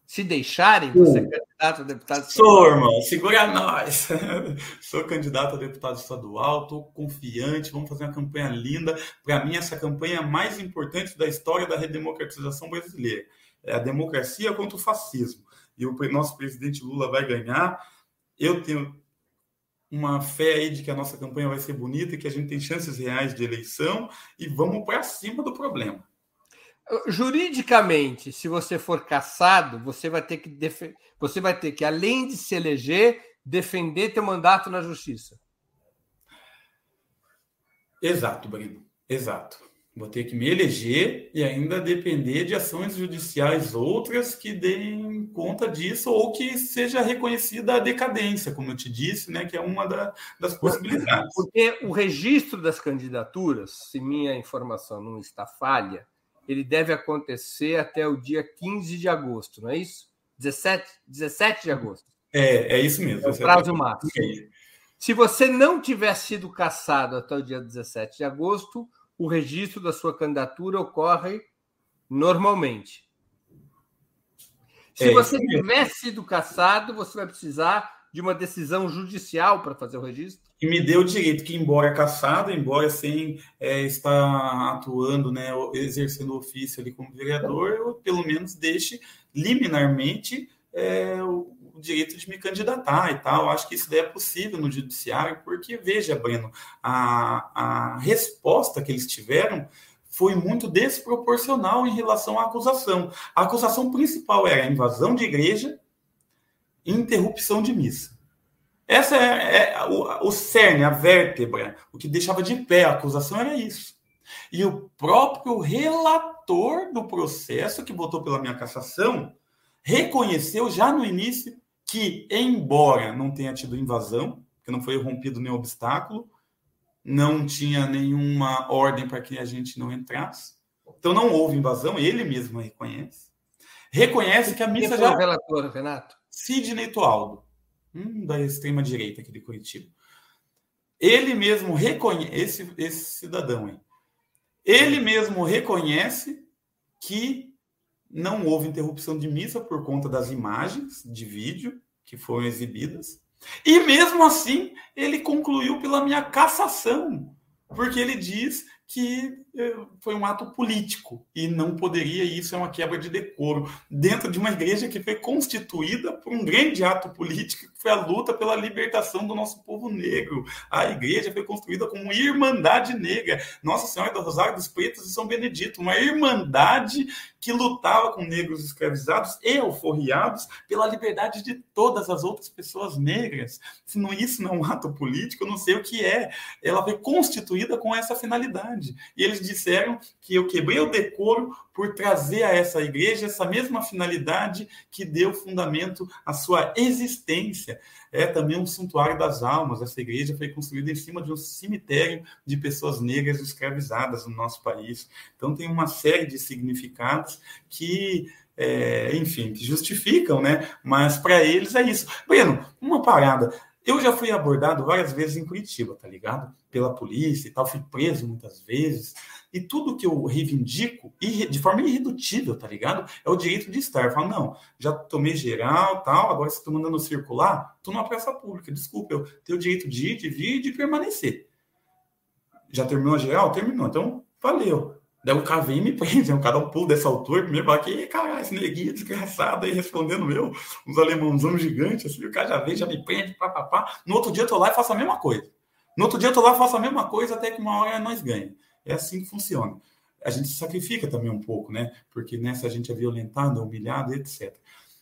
Se deixarem, você é candidato a deputado estadual? Sou, irmão, segura nós. *laughs* Sou candidato a deputado estadual, estou confiante, vamos fazer uma campanha linda. Para mim, essa campanha é a mais importante da história da redemocratização brasileira. É a democracia contra o fascismo. E o nosso presidente Lula vai ganhar. Eu tenho uma fé aí de que a nossa campanha vai ser bonita e que a gente tem chances reais de eleição e vamos para cima do problema. Juridicamente, se você for caçado, você vai ter que def... você vai ter que, além de se eleger, defender teu mandato na justiça. Exato, Brino. Exato. Vou ter que me eleger e ainda depender de ações judiciais outras que deem conta disso ou que seja reconhecida a decadência, como eu te disse, né, que é uma da, das possibilidades. Porque o registro das candidaturas, se minha informação não está falha, ele deve acontecer até o dia 15 de agosto, não é isso? 17, 17 de agosto. É, é isso mesmo. É o prazo máximo. Se você não tiver sido caçado até o dia 17 de agosto, o registro da sua candidatura ocorre normalmente. Se é, você tiver sido caçado, você vai precisar de uma decisão judicial para fazer o registro? E me deu o direito que, embora caçado, embora sem é, estar atuando, né, exercendo o ofício ali como vereador, eu pelo menos deixe liminarmente é, o, direito de me candidatar e tal. Acho que isso daí é possível no judiciário, porque, veja, Breno, a, a resposta que eles tiveram foi muito desproporcional em relação à acusação. A acusação principal era a invasão de igreja interrupção de missa. Essa é, é o, o cerne, a vértebra, o que deixava de pé a acusação era isso. E o próprio relator do processo que votou pela minha cassação reconheceu já no início que, embora não tenha tido invasão, que não foi rompido nenhum obstáculo, não tinha nenhuma ordem para que a gente não entrasse. Então não houve invasão, ele mesmo reconhece. Reconhece que a missa já. Relator, Renato? Sidney Toaldo, um da extrema-direita aqui de Curitiba. Ele mesmo reconhece, esse, esse cidadão aí, ele mesmo reconhece que não houve interrupção de missa por conta das imagens de vídeo que foram exibidas. E mesmo assim, ele concluiu pela minha cassação, porque ele diz que foi um ato político e não poderia, isso é uma quebra de decoro, dentro de uma igreja que foi constituída por um grande ato político, que foi a luta pela libertação do nosso povo negro. A igreja foi construída como uma irmandade negra, Nossa Senhora do Rosário dos Pretos e São Benedito, uma irmandade que lutava com negros escravizados e alforriados pela liberdade de todas as outras pessoas negras. Se não isso não é um ato político, eu não sei o que é. Ela foi constituída com essa finalidade. E eles disseram que eu quebrei o decoro por trazer a essa igreja essa mesma finalidade que deu fundamento à sua existência. É também um santuário das almas. Essa igreja foi construída em cima de um cemitério de pessoas negras escravizadas no nosso país. Então tem uma série de significados que é, enfim, que justificam, né? Mas para eles é isso. Breno, uma parada. Eu já fui abordado várias vezes em Curitiba, tá ligado? Pela polícia e tal, fui preso muitas vezes. E tudo que eu reivindico, de forma irredutível, tá ligado? É o direito de estar. Eu não, já tomei geral, tal, agora você tá mandando circular, tô numa praça pública, desculpa, eu tenho o direito de ir, de vir e de permanecer. Já terminou a geral? Terminou. Então, valeu. Daí o cara vem e me prende, né? o cara dá um pulo dessa altura, primeiro fala que, caralho, esse neguinho desgraçado aí respondendo meu, uns alemãozão gigantes, assim, o cara já vem, já me prende, papapá. No outro dia eu tô lá e faço a mesma coisa. No outro dia eu tô lá e faço a mesma coisa até que uma hora nós ganhamos. É assim que funciona. A gente se sacrifica também um pouco, né? Porque nessa a gente é violentado, é humilhado, etc.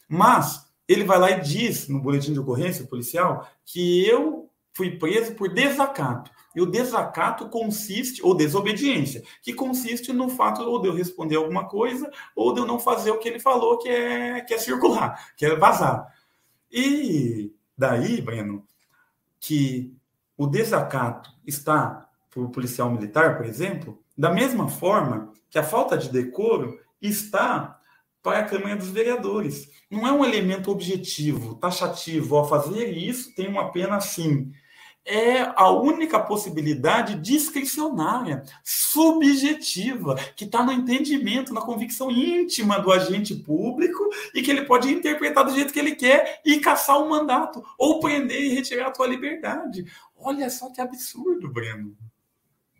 Mas ele vai lá e diz no boletim de ocorrência policial que eu fui preso por desacato. E o desacato consiste, ou desobediência, que consiste no fato ou de eu responder alguma coisa, ou de eu não fazer o que ele falou, que é, que é circular, que é vazar. E daí, Breno, que o desacato está para o policial militar, por exemplo, da mesma forma que a falta de decoro está para a Câmara dos Vereadores. Não é um elemento objetivo, taxativo, ao fazer isso tem uma pena assim é a única possibilidade discricionária, subjetiva, que está no entendimento, na convicção íntima do agente público e que ele pode interpretar do jeito que ele quer e caçar o mandato, ou prender e retirar a tua liberdade. Olha só que absurdo, Breno.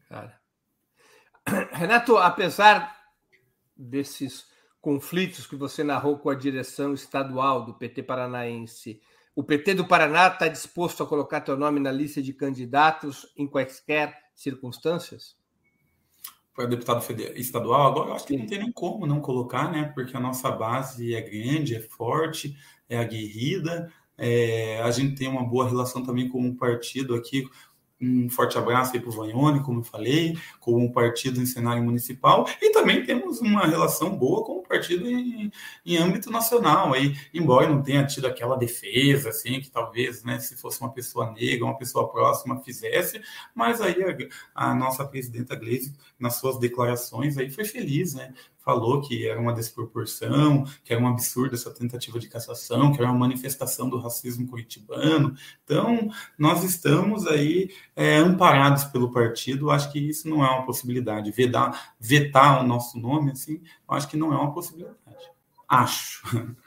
Cara. *clears throat* Renato, apesar desses conflitos que você narrou com a direção estadual do PT paranaense, o PT do Paraná está disposto a colocar teu nome na lista de candidatos em quaisquer circunstâncias? Para deputado estadual, agora eu acho que não tem nem como não colocar, né? Porque a nossa base é grande, é forte, é aguerrida. É, a gente tem uma boa relação também com o partido aqui, um forte abraço aí para o Vanhone, como eu falei, com o partido em cenário municipal, e também temos uma relação boa com o partido em, em âmbito nacional, aí, embora não tenha tido aquela defesa, assim, que talvez, né, se fosse uma pessoa negra, uma pessoa próxima fizesse, mas aí a, a nossa presidenta Gleisi, nas suas declarações, aí foi feliz, né, falou que era uma desproporção, que era um absurdo essa tentativa de cassação, que era uma manifestação do racismo curitibano. Então, nós estamos aí é, amparados pelo partido, acho que isso não é uma possibilidade. Vetar, vetar o nosso nome, assim, acho que não é uma possibilidade. Acho. *laughs*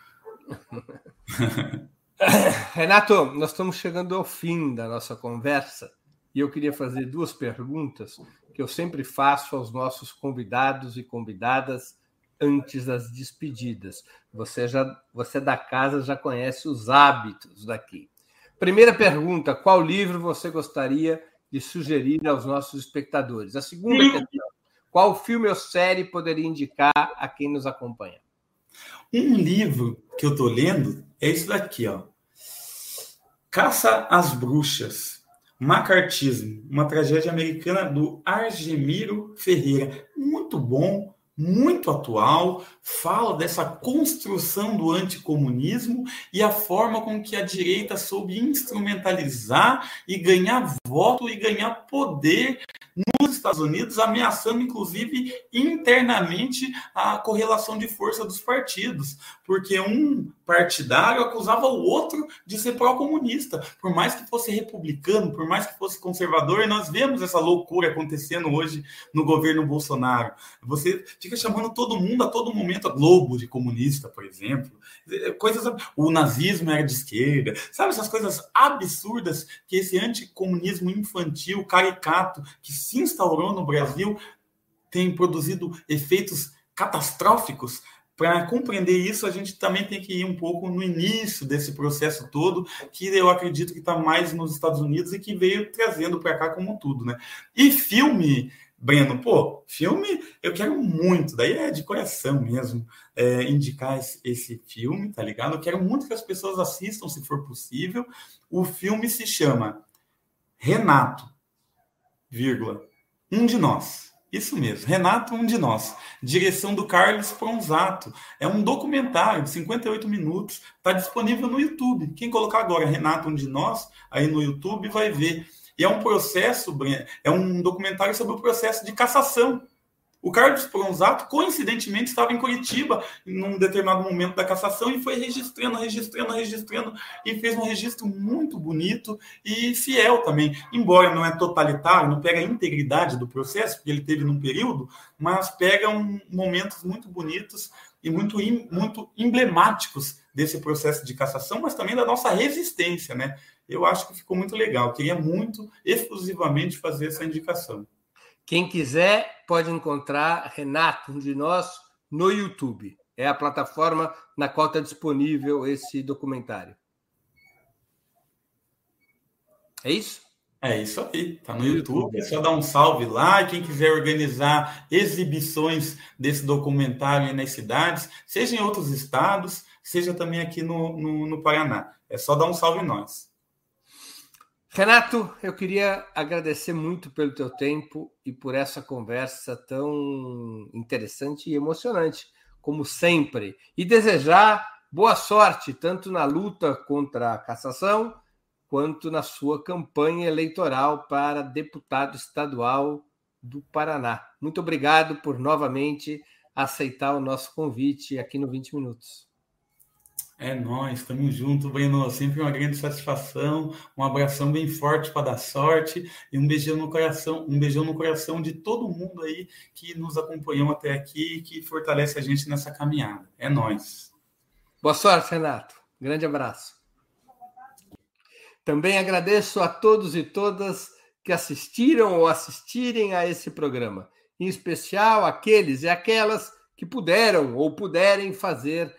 Renato, nós estamos chegando ao fim da nossa conversa e eu queria fazer duas perguntas que eu sempre faço aos nossos convidados e convidadas antes das despedidas. Você já você da casa já conhece os hábitos daqui. Primeira pergunta: qual livro você gostaria de sugerir aos nossos espectadores? A segunda questão: qual filme ou série poderia indicar a quem nos acompanha? Um livro que eu estou lendo é esse daqui, ó. Caça às Bruxas. Macartismo, uma tragédia americana do Argemiro Ferreira. Muito bom, muito atual, fala dessa construção do anticomunismo e a forma com que a direita soube instrumentalizar e ganhar voto e ganhar poder nos Estados Unidos, ameaçando inclusive internamente a correlação de força dos partidos, porque um partidário acusava o outro de ser pró-comunista, por mais que fosse republicano, por mais que fosse conservador, nós vemos essa loucura acontecendo hoje no governo Bolsonaro. Você fica chamando todo mundo a todo momento a Globo de comunista, por exemplo. Coisas o nazismo era de esquerda, sabe essas coisas absurdas que esse anticomunismo infantil caricato que se instaurou no Brasil tem produzido efeitos catastróficos. Para compreender isso, a gente também tem que ir um pouco no início desse processo todo, que eu acredito que está mais nos Estados Unidos e que veio trazendo para cá como tudo, né? E filme, Breno, pô, filme eu quero muito, daí é de coração mesmo, é, indicar esse, esse, filme, tá ligado? Eu quero muito que as pessoas assistam, se for possível. O filme se chama Renato, vírgula, um de nós. Isso mesmo, Renato, um de nós. Direção do Carlos Pronzato. É um documentário de 58 minutos, está disponível no YouTube. Quem colocar agora Renato, um de nós, aí no YouTube vai ver. E é um processo, é um documentário sobre o processo de cassação o Carlos Pronzato, coincidentemente, estava em Curitiba num determinado momento da cassação e foi registrando, registrando, registrando e fez um registro muito bonito e fiel também. Embora não é totalitário, não pega a integridade do processo, porque ele teve num período, mas pega um, momentos muito bonitos e muito, muito emblemáticos desse processo de cassação, mas também da nossa resistência, né? Eu acho que ficou muito legal. Queria muito, exclusivamente, fazer essa indicação. Quem quiser pode encontrar Renato, um de nós, no YouTube. É a plataforma na qual está disponível esse documentário. É isso? É isso aí, tá no YouTube. É só dar um salve lá. Quem quiser organizar exibições desse documentário nas cidades, seja em outros estados, seja também aqui no, no, no Paraná. É só dar um salve nós. Renato, eu queria agradecer muito pelo teu tempo e por essa conversa tão interessante e emocionante, como sempre, e desejar boa sorte tanto na luta contra a cassação quanto na sua campanha eleitoral para deputado estadual do Paraná. Muito obrigado por novamente aceitar o nosso convite aqui no 20 Minutos. É nós, estamos juntos, Breno. Sempre uma grande satisfação. Um abração bem forte para dar sorte e um beijão no coração, um beijão no coração de todo mundo aí que nos acompanhou até aqui que fortalece a gente nessa caminhada. É nós. Boa sorte, Renato. Grande abraço. Também agradeço a todos e todas que assistiram ou assistirem a esse programa, em especial aqueles e aquelas que puderam ou puderem fazer